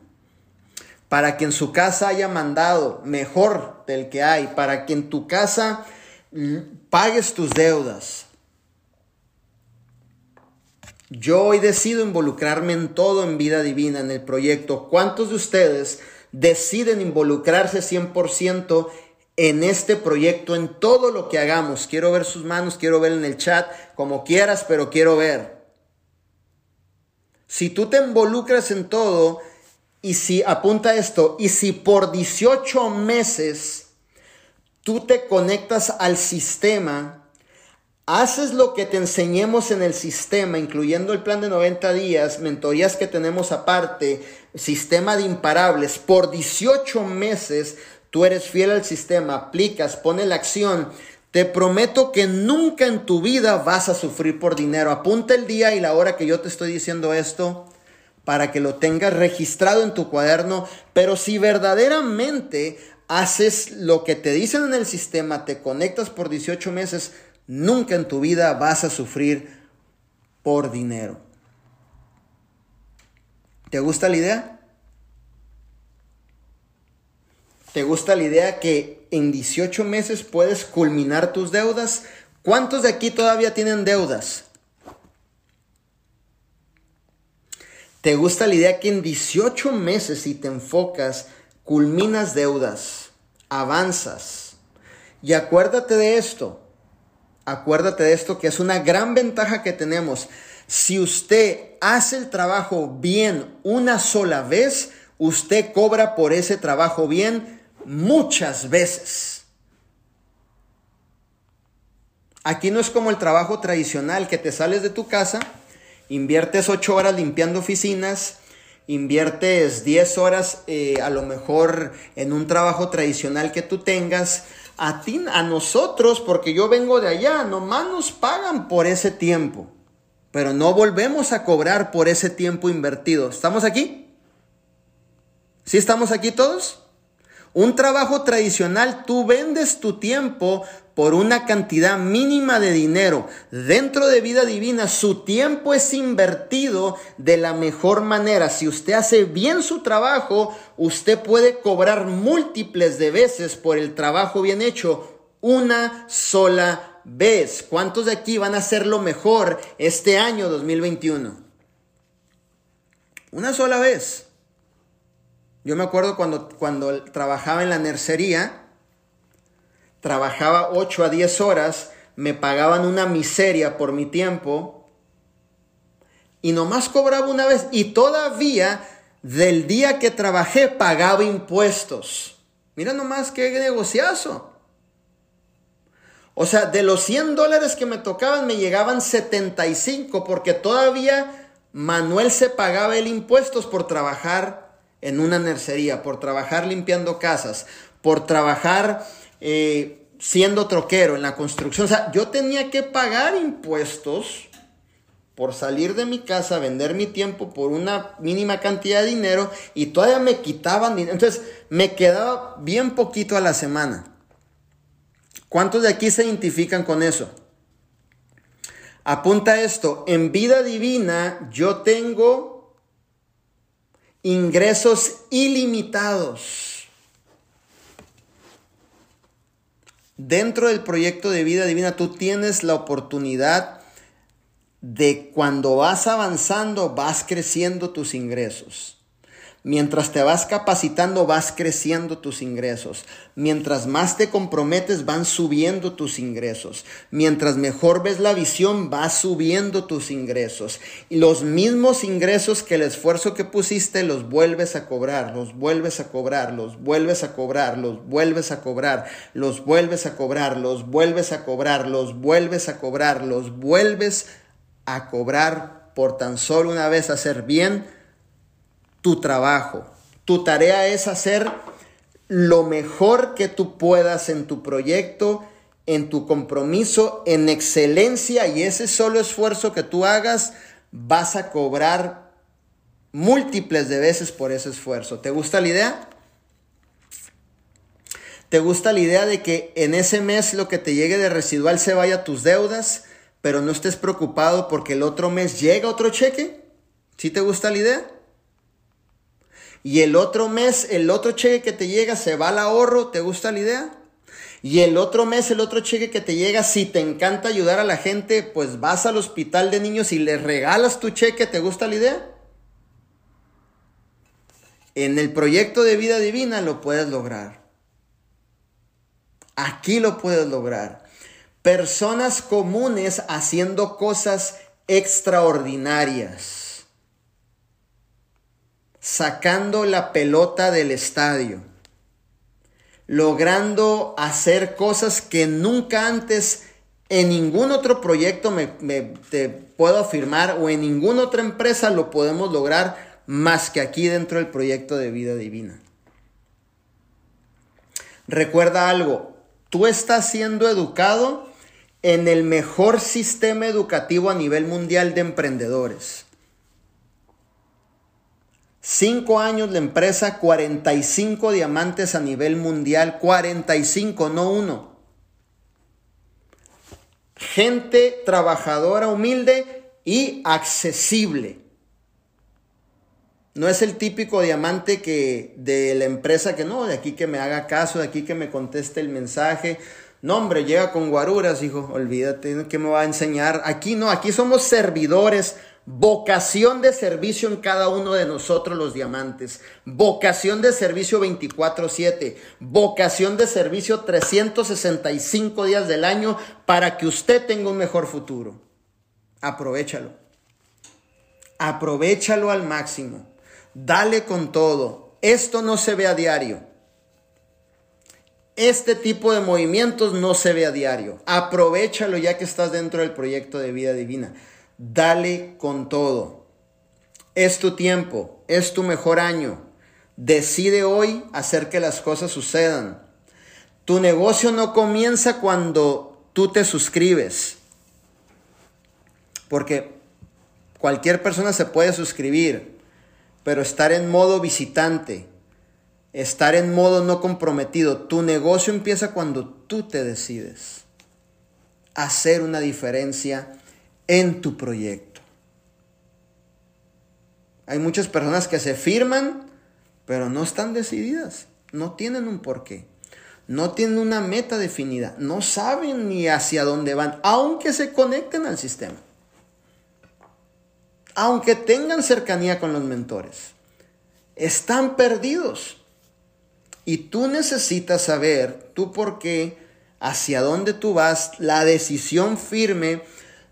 para que en su casa haya mandado mejor del que hay, para que en tu casa pagues tus deudas. Yo hoy decido involucrarme en todo en vida divina, en el proyecto. ¿Cuántos de ustedes deciden involucrarse 100% en este proyecto, en todo lo que hagamos? Quiero ver sus manos, quiero ver en el chat, como quieras, pero quiero ver. Si tú te involucras en todo, y si apunta esto, y si por 18 meses tú te conectas al sistema, haces lo que te enseñemos en el sistema, incluyendo el plan de 90 días, mentorías que tenemos aparte, sistema de imparables, por 18 meses tú eres fiel al sistema, aplicas, pone la acción, te prometo que nunca en tu vida vas a sufrir por dinero. Apunta el día y la hora que yo te estoy diciendo esto para que lo tengas registrado en tu cuaderno, pero si verdaderamente haces lo que te dicen en el sistema, te conectas por 18 meses, nunca en tu vida vas a sufrir por dinero. ¿Te gusta la idea? ¿Te gusta la idea que en 18 meses puedes culminar tus deudas? ¿Cuántos de aquí todavía tienen deudas? ¿Te gusta la idea que en 18 meses si te enfocas culminas deudas, avanzas. Y acuérdate de esto, acuérdate de esto que es una gran ventaja que tenemos. Si usted hace el trabajo bien una sola vez, usted cobra por ese trabajo bien muchas veces. Aquí no es como el trabajo tradicional que te sales de tu casa, inviertes ocho horas limpiando oficinas, inviertes 10 horas eh, a lo mejor en un trabajo tradicional que tú tengas, a ti, a nosotros, porque yo vengo de allá, nomás nos pagan por ese tiempo, pero no volvemos a cobrar por ese tiempo invertido. ¿Estamos aquí? ¿Sí estamos aquí todos? Un trabajo tradicional, tú vendes tu tiempo por una cantidad mínima de dinero. Dentro de vida divina, su tiempo es invertido de la mejor manera. Si usted hace bien su trabajo, usted puede cobrar múltiples de veces por el trabajo bien hecho una sola vez. ¿Cuántos de aquí van a hacerlo mejor este año 2021? Una sola vez. Yo me acuerdo cuando, cuando trabajaba en la nercería, trabajaba 8 a 10 horas, me pagaban una miseria por mi tiempo y nomás cobraba una vez y todavía del día que trabajé pagaba impuestos. Mira nomás qué negociazo. O sea, de los 100 dólares que me tocaban me llegaban 75 porque todavía Manuel se pagaba el impuestos por trabajar en una nercería, por trabajar limpiando casas, por trabajar eh, siendo troquero en la construcción. O sea, yo tenía que pagar impuestos por salir de mi casa, vender mi tiempo por una mínima cantidad de dinero y todavía me quitaban dinero. Entonces, me quedaba bien poquito a la semana. ¿Cuántos de aquí se identifican con eso? Apunta esto, en vida divina yo tengo ingresos ilimitados. dentro del proyecto de vida divina tú tienes la oportunidad de cuando vas avanzando, vas creciendo tus ingresos. Mientras te vas capacitando, vas creciendo tus ingresos. Mientras más te comprometes, van subiendo tus ingresos. Mientras mejor ves la visión, vas subiendo tus ingresos. Y los mismos ingresos que el esfuerzo que pusiste, los vuelves a cobrar, los vuelves a cobrar, los vuelves a cobrar, los vuelves a cobrar, los vuelves a cobrar, los vuelves a cobrar, los vuelves a cobrar, los vuelves a cobrar por tan solo una vez hacer bien tu trabajo. Tu tarea es hacer lo mejor que tú puedas en tu proyecto, en tu compromiso, en excelencia y ese solo esfuerzo que tú hagas vas a cobrar múltiples de veces por ese esfuerzo. ¿Te gusta la idea? ¿Te gusta la idea de que en ese mes lo que te llegue de residual se vaya a tus deudas, pero no estés preocupado porque el otro mes llega otro cheque? ¿Sí te gusta la idea? Y el otro mes, el otro cheque que te llega se va al ahorro, ¿te gusta la idea? Y el otro mes, el otro cheque que te llega, si te encanta ayudar a la gente, pues vas al hospital de niños y les regalas tu cheque, ¿te gusta la idea? En el proyecto de vida divina lo puedes lograr. Aquí lo puedes lograr. Personas comunes haciendo cosas extraordinarias sacando la pelota del estadio, logrando hacer cosas que nunca antes en ningún otro proyecto me, te puedo afirmar o en ninguna otra empresa lo podemos lograr más que aquí dentro del proyecto de vida divina. Recuerda algo, tú estás siendo educado en el mejor sistema educativo a nivel mundial de emprendedores. Cinco años la empresa, 45 diamantes a nivel mundial, 45, no uno. Gente trabajadora, humilde y accesible. No es el típico diamante que de la empresa que no, de aquí que me haga caso, de aquí que me conteste el mensaje. No, hombre, llega con guaruras, hijo, olvídate, ¿qué me va a enseñar? Aquí no, aquí somos servidores Vocación de servicio en cada uno de nosotros los diamantes. Vocación de servicio 24/7. Vocación de servicio 365 días del año para que usted tenga un mejor futuro. Aprovechalo. Aprovechalo al máximo. Dale con todo. Esto no se ve a diario. Este tipo de movimientos no se ve a diario. Aprovechalo ya que estás dentro del proyecto de vida divina. Dale con todo. Es tu tiempo, es tu mejor año. Decide hoy hacer que las cosas sucedan. Tu negocio no comienza cuando tú te suscribes. Porque cualquier persona se puede suscribir, pero estar en modo visitante, estar en modo no comprometido, tu negocio empieza cuando tú te decides hacer una diferencia en tu proyecto. Hay muchas personas que se firman, pero no están decididas, no tienen un porqué, no tienen una meta definida, no saben ni hacia dónde van, aunque se conecten al sistema, aunque tengan cercanía con los mentores. Están perdidos. Y tú necesitas saber tú por qué, hacia dónde tú vas, la decisión firme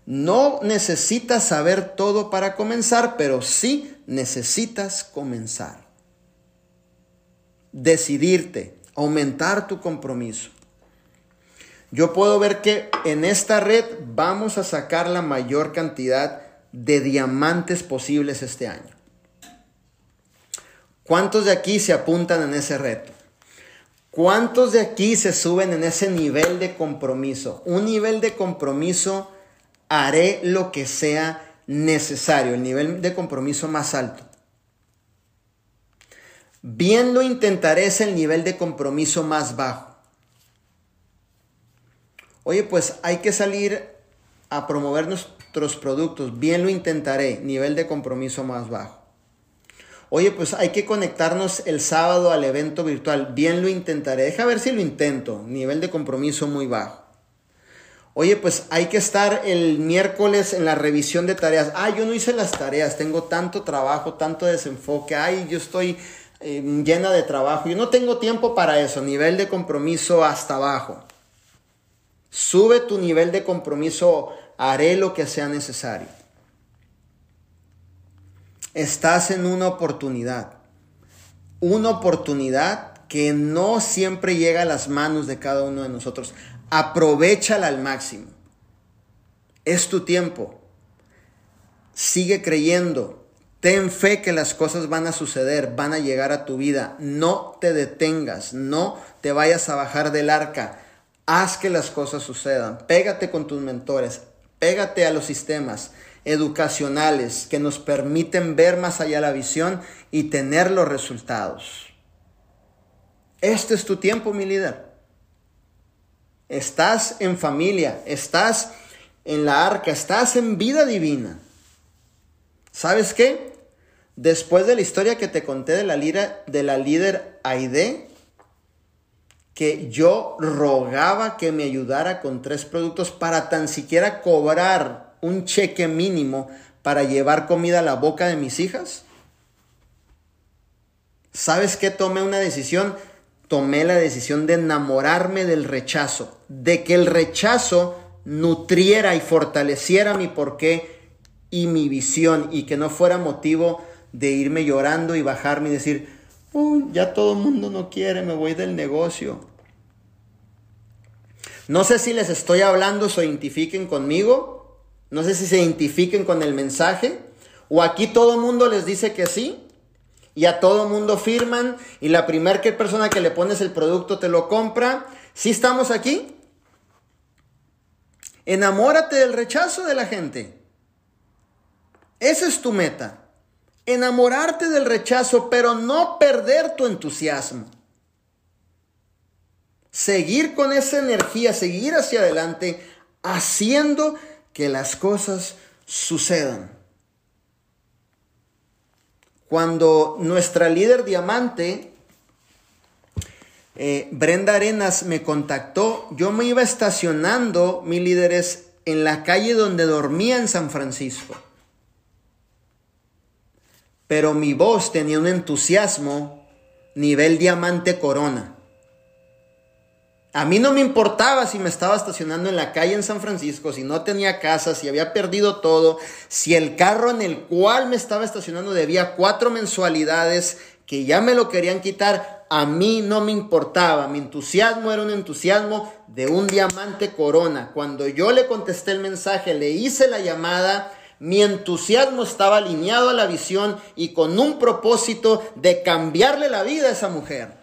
no necesitas saber todo para comenzar, pero sí necesitas comenzar. Decidirte, aumentar tu compromiso. Yo puedo ver que en esta red vamos a sacar la mayor cantidad de diamantes posibles este año. ¿Cuántos de aquí se apuntan en ese reto? ¿Cuántos de aquí se suben en ese nivel de compromiso? Un nivel de compromiso haré lo que sea necesario, el nivel de compromiso más alto. Bien lo intentaré es el nivel de compromiso más bajo. Oye, pues hay que salir a promover nuestros productos. Bien lo intentaré, nivel de compromiso más bajo. Oye, pues hay que conectarnos el sábado al evento virtual. Bien lo intentaré. Deja ver si lo intento. Nivel de compromiso muy bajo. Oye, pues hay que estar el miércoles en la revisión de tareas. Ah, yo no hice las tareas, tengo tanto trabajo, tanto desenfoque. Ay, yo estoy eh, llena de trabajo. Yo no tengo tiempo para eso. Nivel de compromiso hasta abajo. Sube tu nivel de compromiso, haré lo que sea necesario. Estás en una oportunidad. Una oportunidad que no siempre llega a las manos de cada uno de nosotros. Aprovechala al máximo. Es tu tiempo. Sigue creyendo. Ten fe que las cosas van a suceder, van a llegar a tu vida. No te detengas, no te vayas a bajar del arca. Haz que las cosas sucedan. Pégate con tus mentores, pégate a los sistemas educacionales que nos permiten ver más allá la visión y tener los resultados. Este es tu tiempo, mi líder. Estás en familia, estás en la arca, estás en vida divina. ¿Sabes qué? Después de la historia que te conté de la, líder, de la líder Aide, que yo rogaba que me ayudara con tres productos para tan siquiera cobrar un cheque mínimo para llevar comida a la boca de mis hijas. ¿Sabes qué? Tomé una decisión. Tomé la decisión de enamorarme del rechazo, de que el rechazo nutriera y fortaleciera mi porqué y mi visión y que no fuera motivo de irme llorando y bajarme y decir, ya todo el mundo no quiere, me voy del negocio. No sé si les estoy hablando, se identifiquen conmigo, no sé si se identifiquen con el mensaje, o aquí todo el mundo les dice que sí, y a todo mundo firman, y la primera persona que le pones el producto te lo compra. ¿Sí estamos aquí? Enamórate del rechazo de la gente. Esa es tu meta. Enamorarte del rechazo, pero no perder tu entusiasmo. Seguir con esa energía, seguir hacia adelante, haciendo que las cosas sucedan. Cuando nuestra líder diamante eh, Brenda Arenas me contactó, yo me iba estacionando, mi líderes, en la calle donde dormía en San Francisco. Pero mi voz tenía un entusiasmo nivel diamante corona. A mí no me importaba si me estaba estacionando en la calle en San Francisco, si no tenía casa, si había perdido todo, si el carro en el cual me estaba estacionando debía cuatro mensualidades que ya me lo querían quitar a mí no me importaba. Mi entusiasmo era un entusiasmo de un diamante corona. Cuando yo le contesté el mensaje, le hice la llamada, mi entusiasmo estaba alineado a la visión y con un propósito de cambiarle la vida a esa mujer.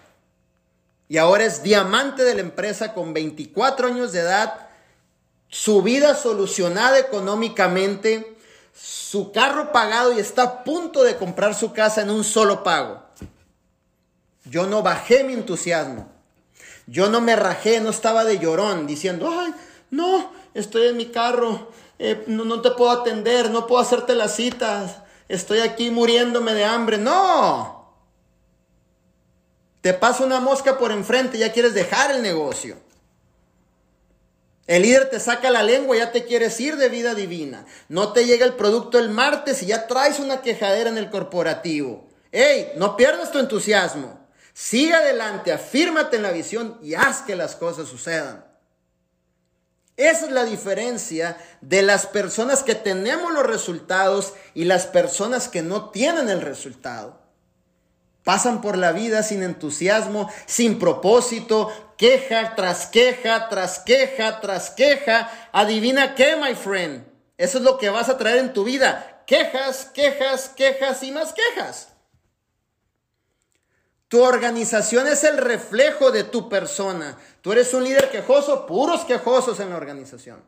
Y ahora es diamante de la empresa con 24 años de edad, su vida solucionada económicamente, su carro pagado y está a punto de comprar su casa en un solo pago. Yo no bajé mi entusiasmo. Yo no me rajé, no estaba de llorón diciendo, ay, no, estoy en mi carro, eh, no, no te puedo atender, no puedo hacerte las citas, estoy aquí muriéndome de hambre. No. Te pasa una mosca por enfrente, ya quieres dejar el negocio. El líder te saca la lengua, ya te quieres ir de vida divina. No te llega el producto el martes y ya traes una quejadera en el corporativo. ¡Ey! No pierdas tu entusiasmo. Sigue adelante, afírmate en la visión y haz que las cosas sucedan. Esa es la diferencia de las personas que tenemos los resultados y las personas que no tienen el resultado. Pasan por la vida sin entusiasmo, sin propósito, queja tras queja, tras queja, tras queja. Adivina qué, my friend. Eso es lo que vas a traer en tu vida. Quejas, quejas, quejas y más quejas. Tu organización es el reflejo de tu persona. Tú eres un líder quejoso, puros quejosos en la organización.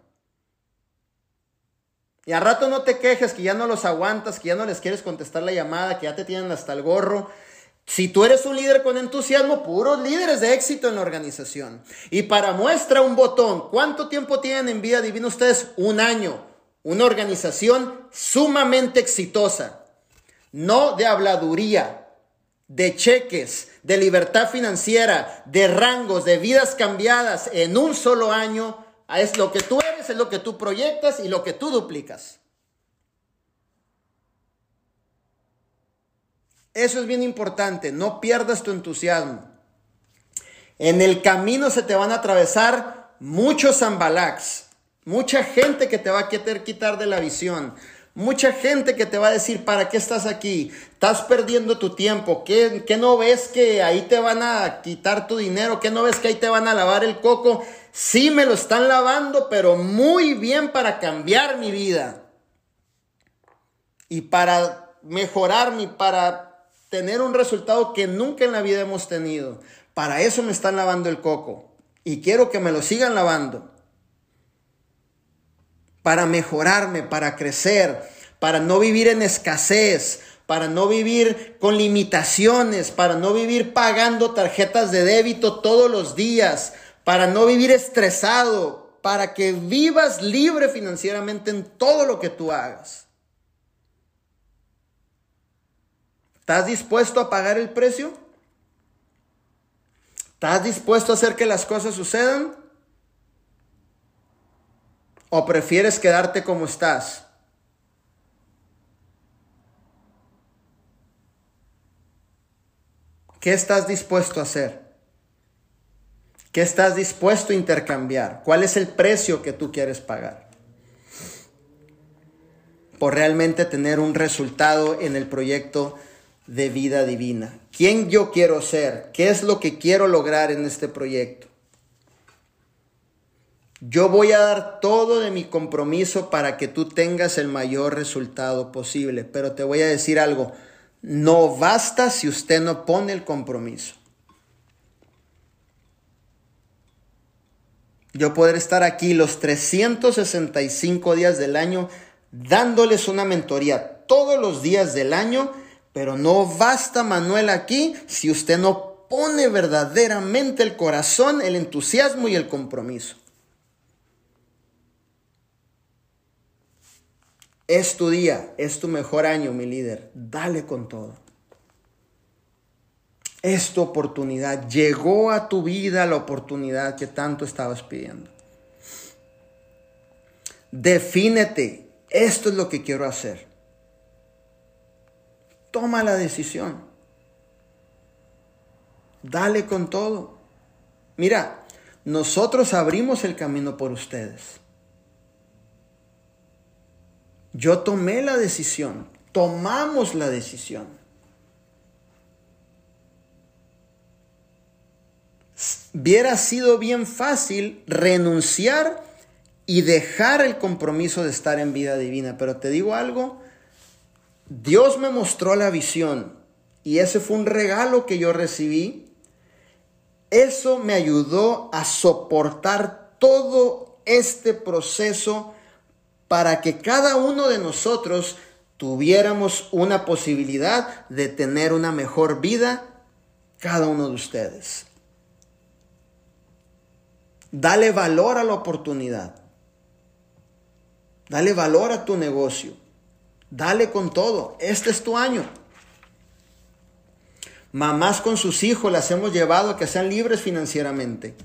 Y a rato no te quejes que ya no los aguantas, que ya no les quieres contestar la llamada, que ya te tienen hasta el gorro. Si tú eres un líder con entusiasmo, puros líderes de éxito en la organización. Y para muestra un botón, ¿cuánto tiempo tienen en vida divina ustedes? Un año. Una organización sumamente exitosa. No de habladuría, de cheques, de libertad financiera, de rangos, de vidas cambiadas en un solo año, es lo que tú eres, es lo que tú proyectas y lo que tú duplicas. Eso es bien importante, no pierdas tu entusiasmo. En el camino se te van a atravesar muchos zambalax, mucha gente que te va a querer quitar de la visión, Mucha gente que te va a decir, ¿para qué estás aquí? Estás perdiendo tu tiempo. ¿Qué, no ves que ahí te van a quitar tu dinero? ¿Qué no ves que ahí te van a lavar el coco? Sí, me lo están lavando, pero muy bien para cambiar mi vida. Y para mejorarme, para tener un resultado que nunca en la vida hemos tenido. Para eso me están lavando el coco. Y quiero que me lo sigan lavando para mejorarme, para crecer, para no vivir en escasez, para no vivir con limitaciones, para no vivir pagando tarjetas de débito todos los días, para no vivir estresado, para que vivas libre financieramente en todo lo que tú hagas. ¿Estás dispuesto a pagar el precio? ¿Estás dispuesto a hacer que las cosas sucedan? ¿O prefieres quedarte como estás? ¿Qué estás dispuesto a hacer? ¿Qué estás dispuesto a intercambiar? ¿Cuál es el precio que tú quieres pagar? Por realmente tener un resultado en el proyecto de vida divina. ¿Quién yo quiero ser? ¿Qué es lo que quiero lograr en este proyecto? Yo voy a dar todo de mi compromiso para que tú tengas el mayor resultado posible, pero te voy a decir algo, no basta si usted no pone el compromiso. Yo poder estar aquí los 365 días del año dándoles una mentoría todos los días del año, pero no basta Manuel aquí si usted no pone verdaderamente el corazón, el entusiasmo y el compromiso. Es tu día, es tu mejor año, mi líder. Dale con todo. Es tu oportunidad. Llegó a tu vida la oportunidad que tanto estabas pidiendo. Defínete. Esto es lo que quiero hacer. Toma la decisión. Dale con todo. Mira, nosotros abrimos el camino por ustedes. Yo tomé la decisión, tomamos la decisión. Hubiera sido bien fácil renunciar y dejar el compromiso de estar en vida divina, pero te digo algo, Dios me mostró la visión y ese fue un regalo que yo recibí. Eso me ayudó a soportar todo este proceso para que cada uno de nosotros tuviéramos una posibilidad de tener una mejor vida, cada uno de ustedes. Dale valor a la oportunidad. Dale valor a tu negocio. Dale con todo. Este es tu año. Mamás con sus hijos las hemos llevado a que sean libres financieramente.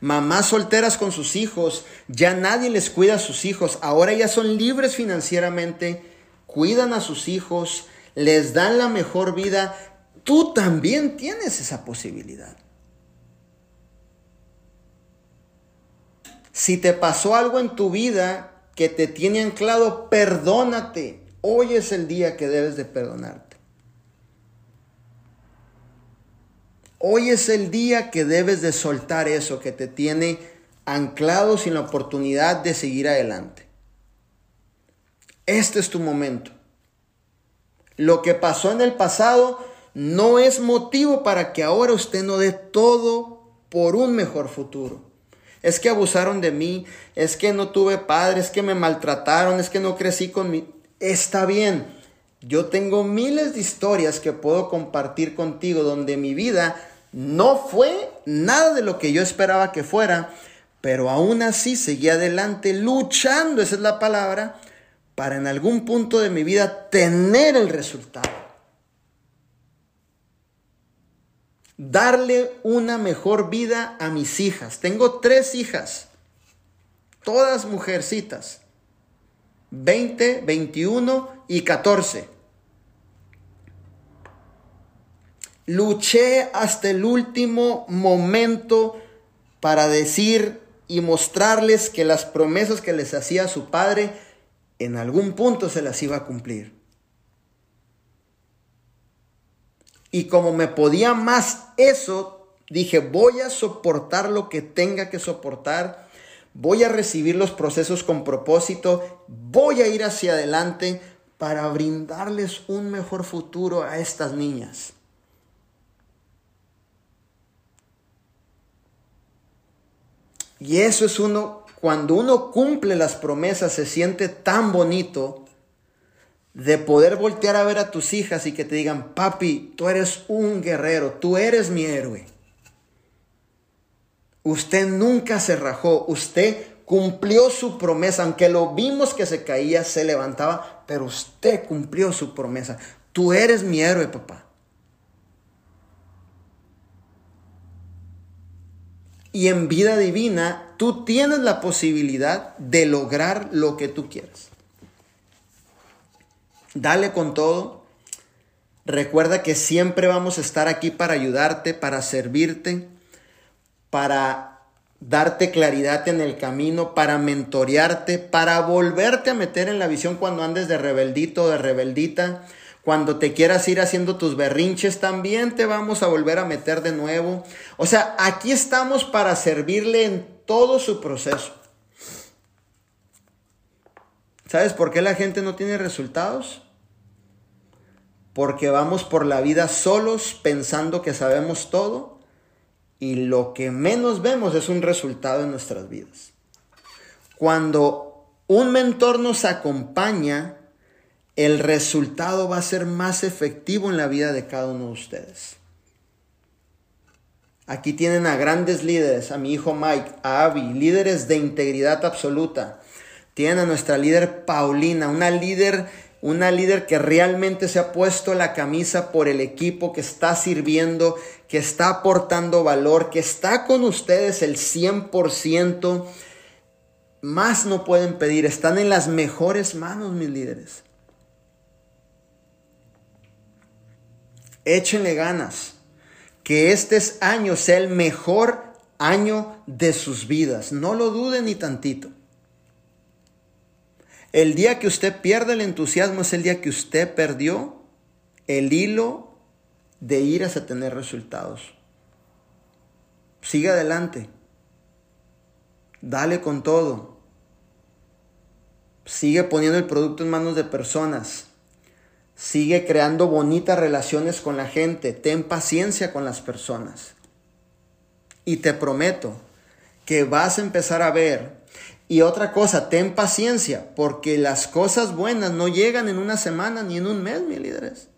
Mamás solteras con sus hijos, ya nadie les cuida a sus hijos. Ahora ya son libres financieramente, cuidan a sus hijos, les dan la mejor vida. Tú también tienes esa posibilidad. Si te pasó algo en tu vida que te tiene anclado, perdónate. Hoy es el día que debes de perdonarte. Hoy es el día que debes de soltar eso que te tiene anclado sin la oportunidad de seguir adelante. Este es tu momento. Lo que pasó en el pasado no es motivo para que ahora usted no dé todo por un mejor futuro. Es que abusaron de mí, es que no tuve padre, es que me maltrataron, es que no crecí con mi... Está bien, yo tengo miles de historias que puedo compartir contigo donde mi vida no fue nada de lo que yo esperaba que fuera, pero aún así seguí adelante luchando, esa es la palabra, para en algún punto de mi vida tener el resultado. Darle una mejor vida a mis hijas. Tengo tres hijas, todas mujercitas, 20, 21 y 14. Luché hasta el último momento para decir y mostrarles que las promesas que les hacía su padre en algún punto se las iba a cumplir. Y como me podía más eso, dije, voy a soportar lo que tenga que soportar, voy a recibir los procesos con propósito, voy a ir hacia adelante para brindarles un mejor futuro a estas niñas. Y eso es uno, cuando uno cumple las promesas, se siente tan bonito de poder voltear a ver a tus hijas y que te digan, papi, tú eres un guerrero, tú eres mi héroe. Usted nunca se rajó, usted cumplió su promesa, aunque lo vimos que se caía, se levantaba, pero usted cumplió su promesa. Tú eres mi héroe, papá. Y en vida divina, tú tienes la posibilidad de lograr lo que tú quieras. Dale con todo. Recuerda que siempre vamos a estar aquí para ayudarte, para servirte, para darte claridad en el camino, para mentorearte, para volverte a meter en la visión cuando andes de rebeldito de rebeldita cuando te quieras ir haciendo tus berrinches, también te vamos a volver a meter de nuevo. O sea, aquí estamos para servirle en todo su proceso. ¿Sabes por qué la gente no tiene resultados? Porque vamos por la vida solos pensando que sabemos todo y lo que menos vemos es un resultado en nuestras vidas. Cuando un mentor nos acompaña, el resultado va a ser más efectivo en la vida de cada uno de ustedes. Aquí tienen a grandes líderes, a mi hijo Mike, a Abby, líderes de integridad absoluta. Tienen a nuestra líder Paulina, una líder, una líder que realmente se ha puesto la camisa por el equipo, que está sirviendo, que está aportando valor, que está con ustedes el 100%. Más no pueden pedir, están en las mejores manos mis líderes. échenle ganas. Que este año sea el mejor año de sus vidas. No lo duden ni tantito. El día que usted pierde el entusiasmo es el día que usted perdió el hilo de ir a tener resultados. Siga adelante. Dale con todo. Sigue poniendo el producto en manos de personas. Sigue creando bonitas relaciones con la gente. Ten paciencia con las personas. Y te prometo que vas a empezar a ver. Y otra cosa, ten paciencia, porque las cosas buenas no llegan en una semana ni en un mes, mis líderes.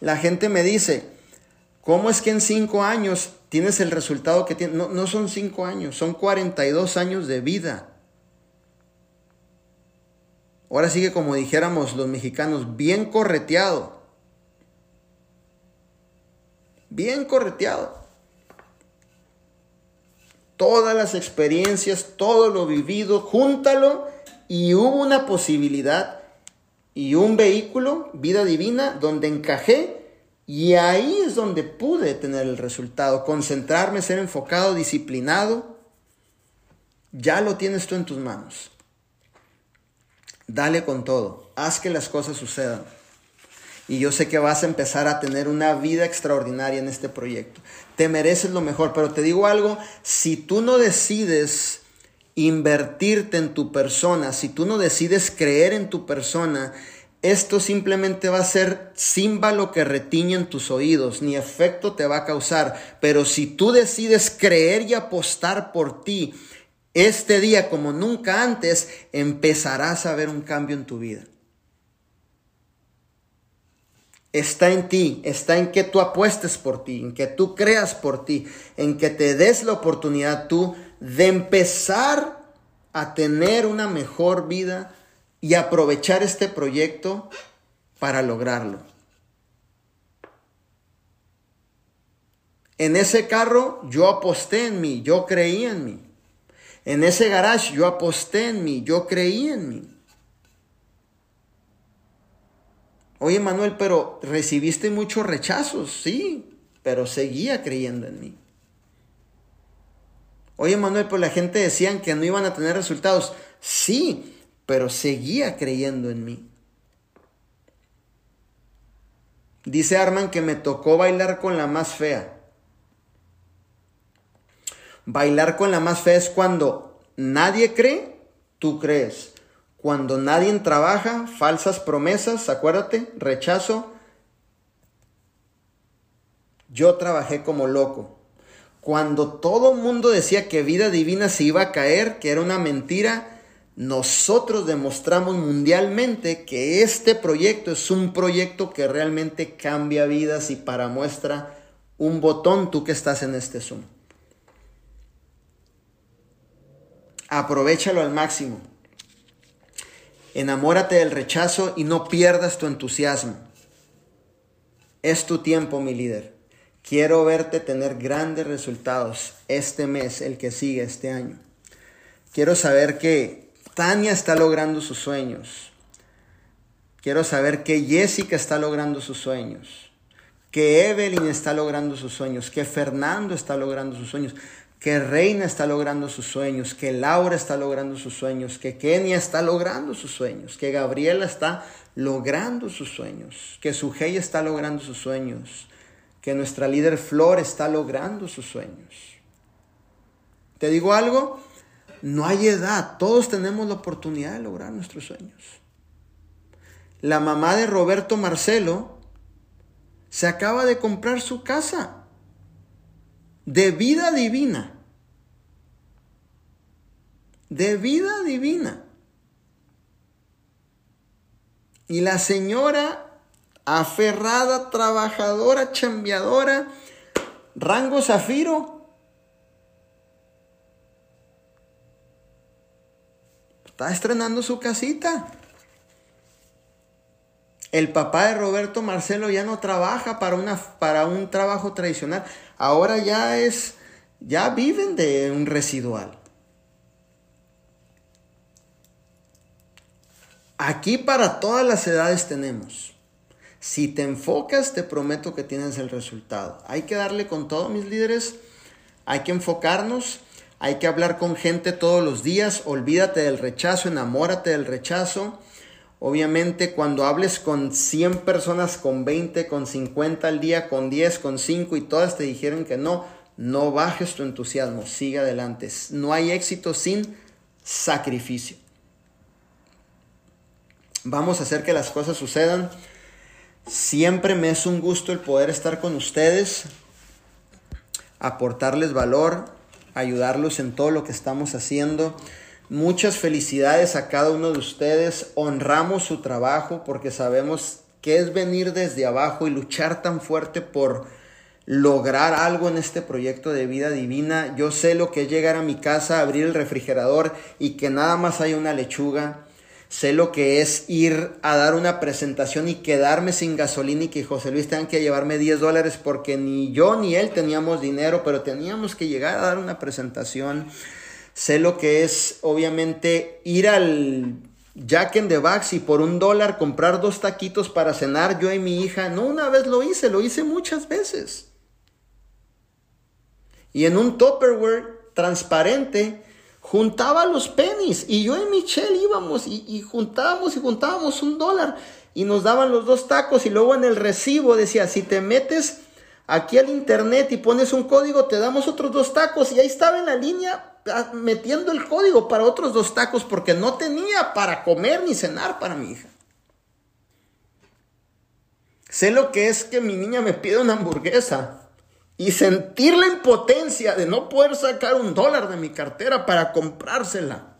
La gente me dice, ¿cómo es que en cinco años tienes el resultado que tienes? No, no son cinco años, son 42 años de vida. Ahora sigue como dijéramos los mexicanos, bien correteado. Bien correteado. Todas las experiencias, todo lo vivido, júntalo y hubo una posibilidad y un vehículo, vida divina, donde encajé y ahí es donde pude tener el resultado, concentrarme, ser enfocado, disciplinado. Ya lo tienes tú en tus manos. Dale con todo. Haz que las cosas sucedan. Y yo sé que vas a empezar a tener una vida extraordinaria en este proyecto. Te mereces lo mejor, pero te digo algo, si tú no decides invertirte en tu persona, si tú no decides creer en tu persona, esto simplemente va a ser címbalo que retiñe en tus oídos, ni efecto te va a causar. Pero si tú decides creer y apostar por ti, este día, como nunca antes, empezarás a ver un cambio en tu vida. Está en ti, está en que tú apuestes por ti, en que tú creas por ti, en que te des la oportunidad tú de empezar a tener una mejor vida y aprovechar este proyecto para lograrlo. En ese carro yo aposté en mí, yo creí en mí. En ese garage yo aposté en mí, yo creí en mí. Oye Manuel, pero recibiste muchos rechazos, sí, pero seguía creyendo en mí. Oye Manuel, pues la gente decían que no iban a tener resultados, sí, pero seguía creyendo en mí. Dice Arman que me tocó bailar con la más fea. Bailar con la más fea es cuando nadie cree, tú crees. Cuando nadie trabaja, falsas promesas, acuérdate, rechazo. Yo trabajé como loco. Cuando todo el mundo decía que vida divina se iba a caer, que era una mentira, nosotros demostramos mundialmente que este proyecto es un proyecto que realmente cambia vidas y para muestra un botón tú que estás en este Zoom. Aprovechalo al máximo. Enamórate del rechazo y no pierdas tu entusiasmo. Es tu tiempo, mi líder. Quiero verte tener grandes resultados este mes, el que sigue este año. Quiero saber que Tania está logrando sus sueños. Quiero saber que Jessica está logrando sus sueños. Que Evelyn está logrando sus sueños. Que Fernando está logrando sus sueños que Reina está logrando sus sueños, que Laura está logrando sus sueños, que Kenia está logrando sus sueños, que Gabriela está logrando sus sueños, que Sujei está logrando sus sueños, que nuestra líder Flor está logrando sus sueños. ¿Te digo algo? No hay edad, todos tenemos la oportunidad de lograr nuestros sueños. La mamá de Roberto Marcelo se acaba de comprar su casa de vida divina. De vida divina. Y la señora aferrada, trabajadora, chambeadora, rango zafiro, está estrenando su casita. El papá de Roberto Marcelo ya no trabaja para, una, para un trabajo tradicional. Ahora ya es, ya viven de un residual. Aquí para todas las edades tenemos. Si te enfocas, te prometo que tienes el resultado. Hay que darle con todos mis líderes. Hay que enfocarnos. Hay que hablar con gente todos los días. Olvídate del rechazo, enamórate del rechazo. Obviamente cuando hables con 100 personas, con 20, con 50 al día, con 10, con 5 y todas te dijeron que no, no bajes tu entusiasmo, sigue adelante. No hay éxito sin sacrificio. Vamos a hacer que las cosas sucedan. Siempre me es un gusto el poder estar con ustedes, aportarles valor, ayudarlos en todo lo que estamos haciendo. Muchas felicidades a cada uno de ustedes. Honramos su trabajo porque sabemos que es venir desde abajo y luchar tan fuerte por lograr algo en este proyecto de vida divina. Yo sé lo que es llegar a mi casa, abrir el refrigerador y que nada más hay una lechuga. Sé lo que es ir a dar una presentación y quedarme sin gasolina y que José Luis tenga que llevarme 10 dólares porque ni yo ni él teníamos dinero, pero teníamos que llegar a dar una presentación. Sé lo que es, obviamente, ir al Jack in the Box y por un dólar comprar dos taquitos para cenar yo y mi hija. No una vez lo hice, lo hice muchas veces. Y en un Tupperware transparente juntaba los pennies y yo y Michelle íbamos y, y juntábamos y juntábamos un dólar y nos daban los dos tacos y luego en el recibo decía, si te metes aquí al internet y pones un código, te damos otros dos tacos y ahí estaba en la línea metiendo el código para otros dos tacos porque no tenía para comer ni cenar para mi hija. Sé lo que es que mi niña me pide una hamburguesa y sentir la impotencia de no poder sacar un dólar de mi cartera para comprársela.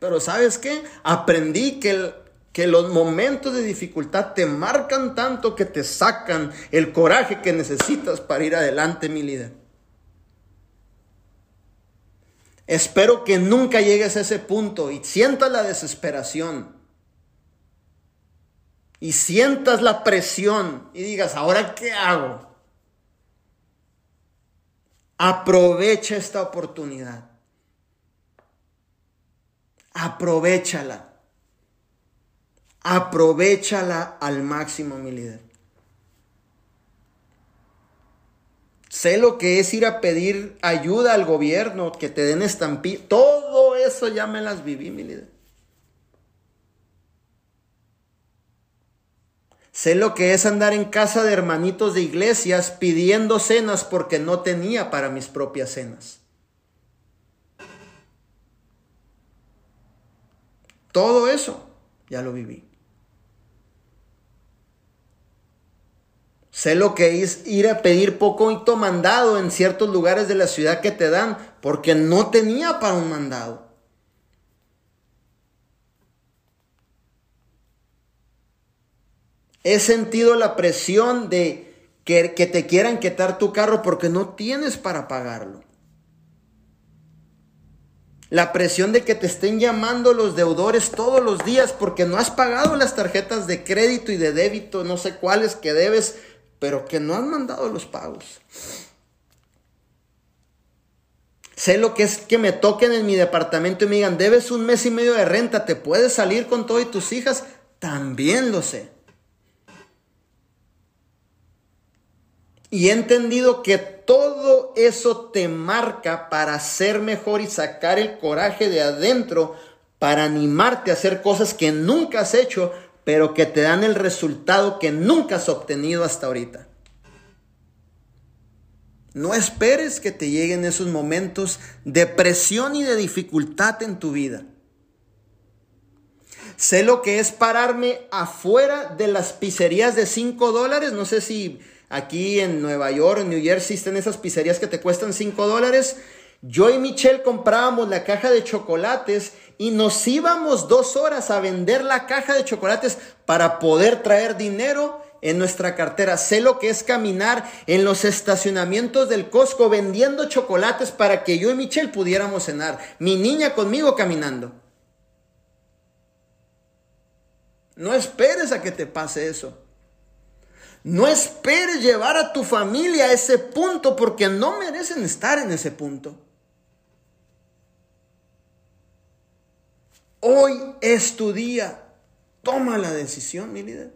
Pero sabes qué? Aprendí que, que los momentos de dificultad te marcan tanto que te sacan el coraje que necesitas para ir adelante, mi líder. Espero que nunca llegues a ese punto y sientas la desesperación. Y sientas la presión y digas, ¿ahora qué hago? Aprovecha esta oportunidad. Aprovechala. Aprovechala al máximo, mi líder. Sé lo que es ir a pedir ayuda al gobierno, que te den estampillas. Todo eso ya me las viví, mi líder. Sé lo que es andar en casa de hermanitos de iglesias pidiendo cenas porque no tenía para mis propias cenas. Todo eso ya lo viví. Sé lo que es ir a pedir poco mandado en ciertos lugares de la ciudad que te dan, porque no tenía para un mandado. He sentido la presión de que, te quieran quitar tu carro porque no tienes para pagarlo. La presión de que te estén llamando los deudores todos los días porque no has pagado las tarjetas de crédito y de débito, no sé cuáles que debes, pero que no han mandado los pagos. Sé lo que es que me toquen en mi departamento y me digan, debes un mes y medio de renta, ¿te puedes salir con todo y tus hijas? También lo sé. Y he entendido que todo eso te marca para ser mejor y sacar el coraje de adentro para animarte a hacer cosas que nunca has hecho, pero que te dan el resultado que nunca has obtenido hasta ahorita. No esperes que te lleguen esos momentos de presión y de dificultad en tu vida. Sé lo que es pararme afuera de las pizzerías de 5 dólares. No sé si aquí en Nueva York, en New Jersey, existen esas pizzerías que te cuestan 5 dólares. Yo y Michelle comprábamos la caja de chocolates y nos íbamos dos horas a vender la caja de chocolates para poder traer dinero en nuestra cartera. Sé lo que es caminar en los estacionamientos del Costco vendiendo chocolates para que yo y Michelle pudiéramos cenar. Mi niña conmigo caminando. No esperes a que te pase eso. No esperes llevar a tu familia a ese punto porque no merecen estar en ese punto. Hoy es tu día. Toma la decisión, mi líder.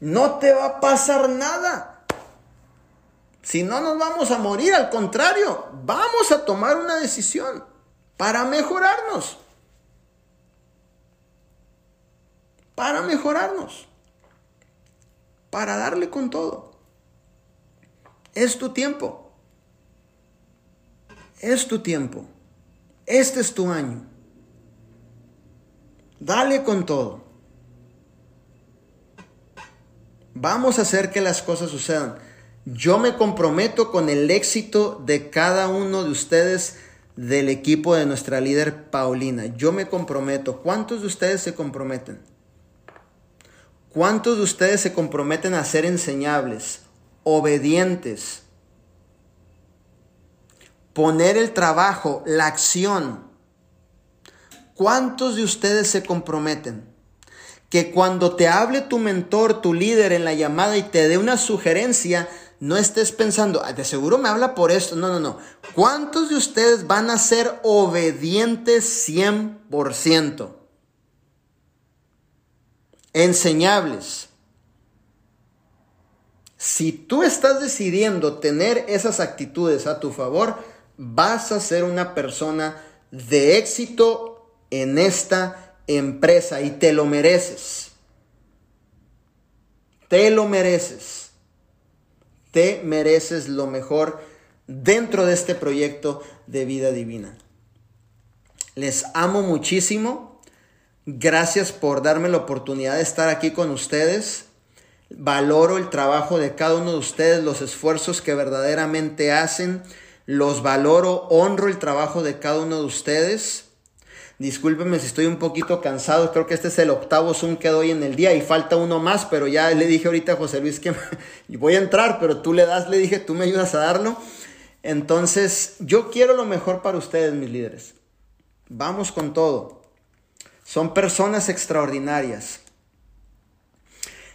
No te va a pasar nada. Si no nos vamos a morir, al contrario, vamos a tomar una decisión para mejorarnos. Para mejorarnos. Para darle con todo. Es tu tiempo. Es tu tiempo. Este es tu año. Dale con todo. Vamos a hacer que las cosas sucedan. Yo me comprometo con el éxito de cada uno de ustedes del equipo de nuestra líder Paulina. Yo me comprometo. ¿Cuántos de ustedes se comprometen? ¿Cuántos de ustedes se comprometen a ser enseñables, obedientes? Poner el trabajo, la acción. ¿Cuántos de ustedes se comprometen? que cuando te hable tu mentor, tu líder en la llamada y te dé una sugerencia, no estés pensando, de seguro me habla por esto. No, no, no. ¿Cuántos de ustedes van a ser obedientes 100%? Enseñables. Si tú estás decidiendo tener esas actitudes a tu favor, vas a ser una persona de éxito en esta empresa y te lo mereces. Te lo mereces. Te mereces lo mejor dentro de este proyecto de vida divina. Les amo muchísimo. Gracias por darme la oportunidad de estar aquí con ustedes. Valoro el trabajo de cada uno de ustedes, los esfuerzos que verdaderamente hacen. Los valoro, honro el trabajo de cada uno de ustedes. Discúlpeme si estoy un poquito cansado, creo que este es el octavo Zoom que doy en el día y falta uno más, pero ya le dije ahorita a José Luis que voy a entrar, pero tú le das, le dije, tú me ayudas a darlo. Entonces, yo quiero lo mejor para ustedes, mis líderes. Vamos con todo. Son personas extraordinarias.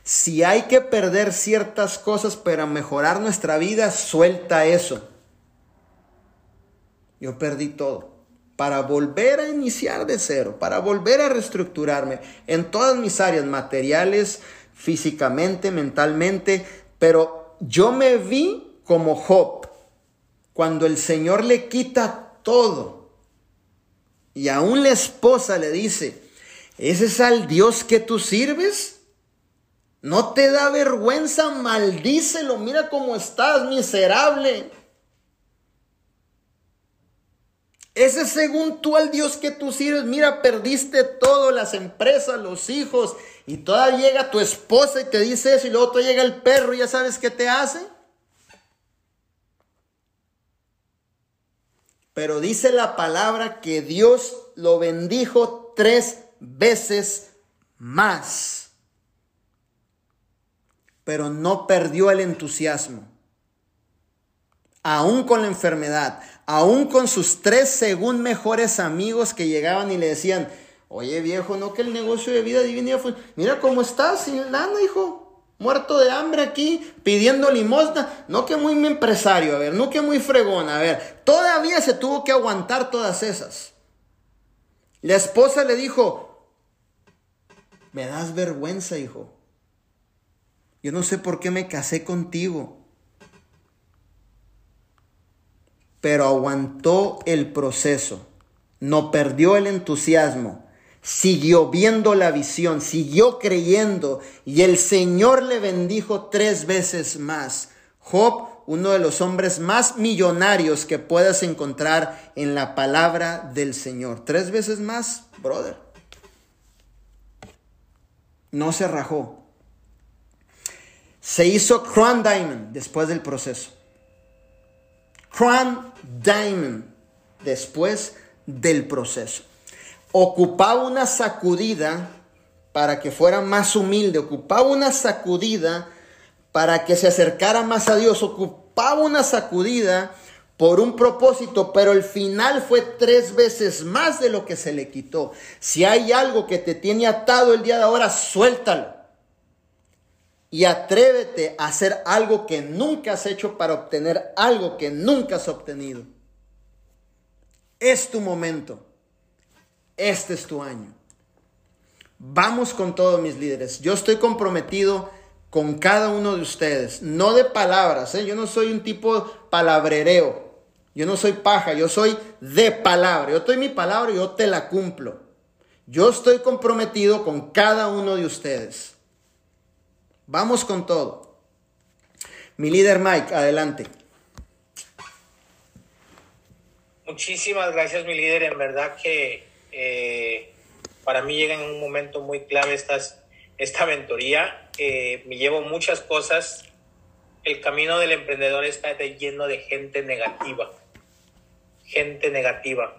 Si hay que perder ciertas cosas para mejorar nuestra vida, suelta eso. Yo perdí todo para volver a iniciar de cero, para volver a reestructurarme en todas mis áreas, materiales, físicamente, mentalmente, pero yo me vi como Job, cuando el Señor le quita todo y aún la esposa le dice, ¿ese es al Dios que tú sirves? ¿No te da vergüenza? Maldícelo, mira cómo estás, miserable. Ese según tú al Dios que tú sirves, mira, perdiste todo, las empresas, los hijos, y todavía llega tu esposa y te dice eso, y luego te llega el perro y ya sabes qué te hace. Pero dice la palabra que Dios lo bendijo tres veces más. pero no perdió el entusiasmo. Aún con la enfermedad, aún con sus tres según mejores amigos que llegaban y le decían, oye viejo, no que el negocio de vida divina fue, mira cómo estás sin lana, hijo muerto de hambre aquí, pidiendo limosna. No que muy empresario, a ver, no que muy fregón, a ver. Todavía se tuvo que aguantar todas esas. La esposa le dijo, me das vergüenza, hijo. Yo no sé por qué me casé contigo. Pero aguantó el proceso, no perdió el entusiasmo siguió viendo la visión, siguió creyendo y el Señor le bendijo tres veces más. Job, uno de los hombres más millonarios que puedas encontrar en la palabra del Señor. Tres veces más, brother. No se rajó. Se hizo Crown Diamond después del proceso. Crown Diamond después del proceso ocupaba una sacudida para que fuera más humilde, ocupaba una sacudida para que se acercara más a Dios, ocupaba una sacudida por un propósito, pero el final fue tres veces más de lo que se le quitó. Si hay algo que te tiene atado el día de ahora, suéltalo. Y atrévete a hacer algo que nunca has hecho para obtener algo que nunca has obtenido. Es tu momento. Este es tu año. Vamos con todos mis líderes. Yo estoy comprometido con cada uno de ustedes. No de palabras. ¿eh? Yo no soy un tipo palabrereo. Yo no soy paja. Yo soy de palabra. Yo doy mi palabra y yo te la cumplo. Yo estoy comprometido con cada uno de ustedes. Vamos con todo. Mi líder Mike, adelante. Muchísimas gracias, mi líder. En verdad que eh, para mí llega en un momento muy clave esta mentoría. Eh, me llevo muchas cosas. El camino del emprendedor está lleno de gente negativa. Gente negativa.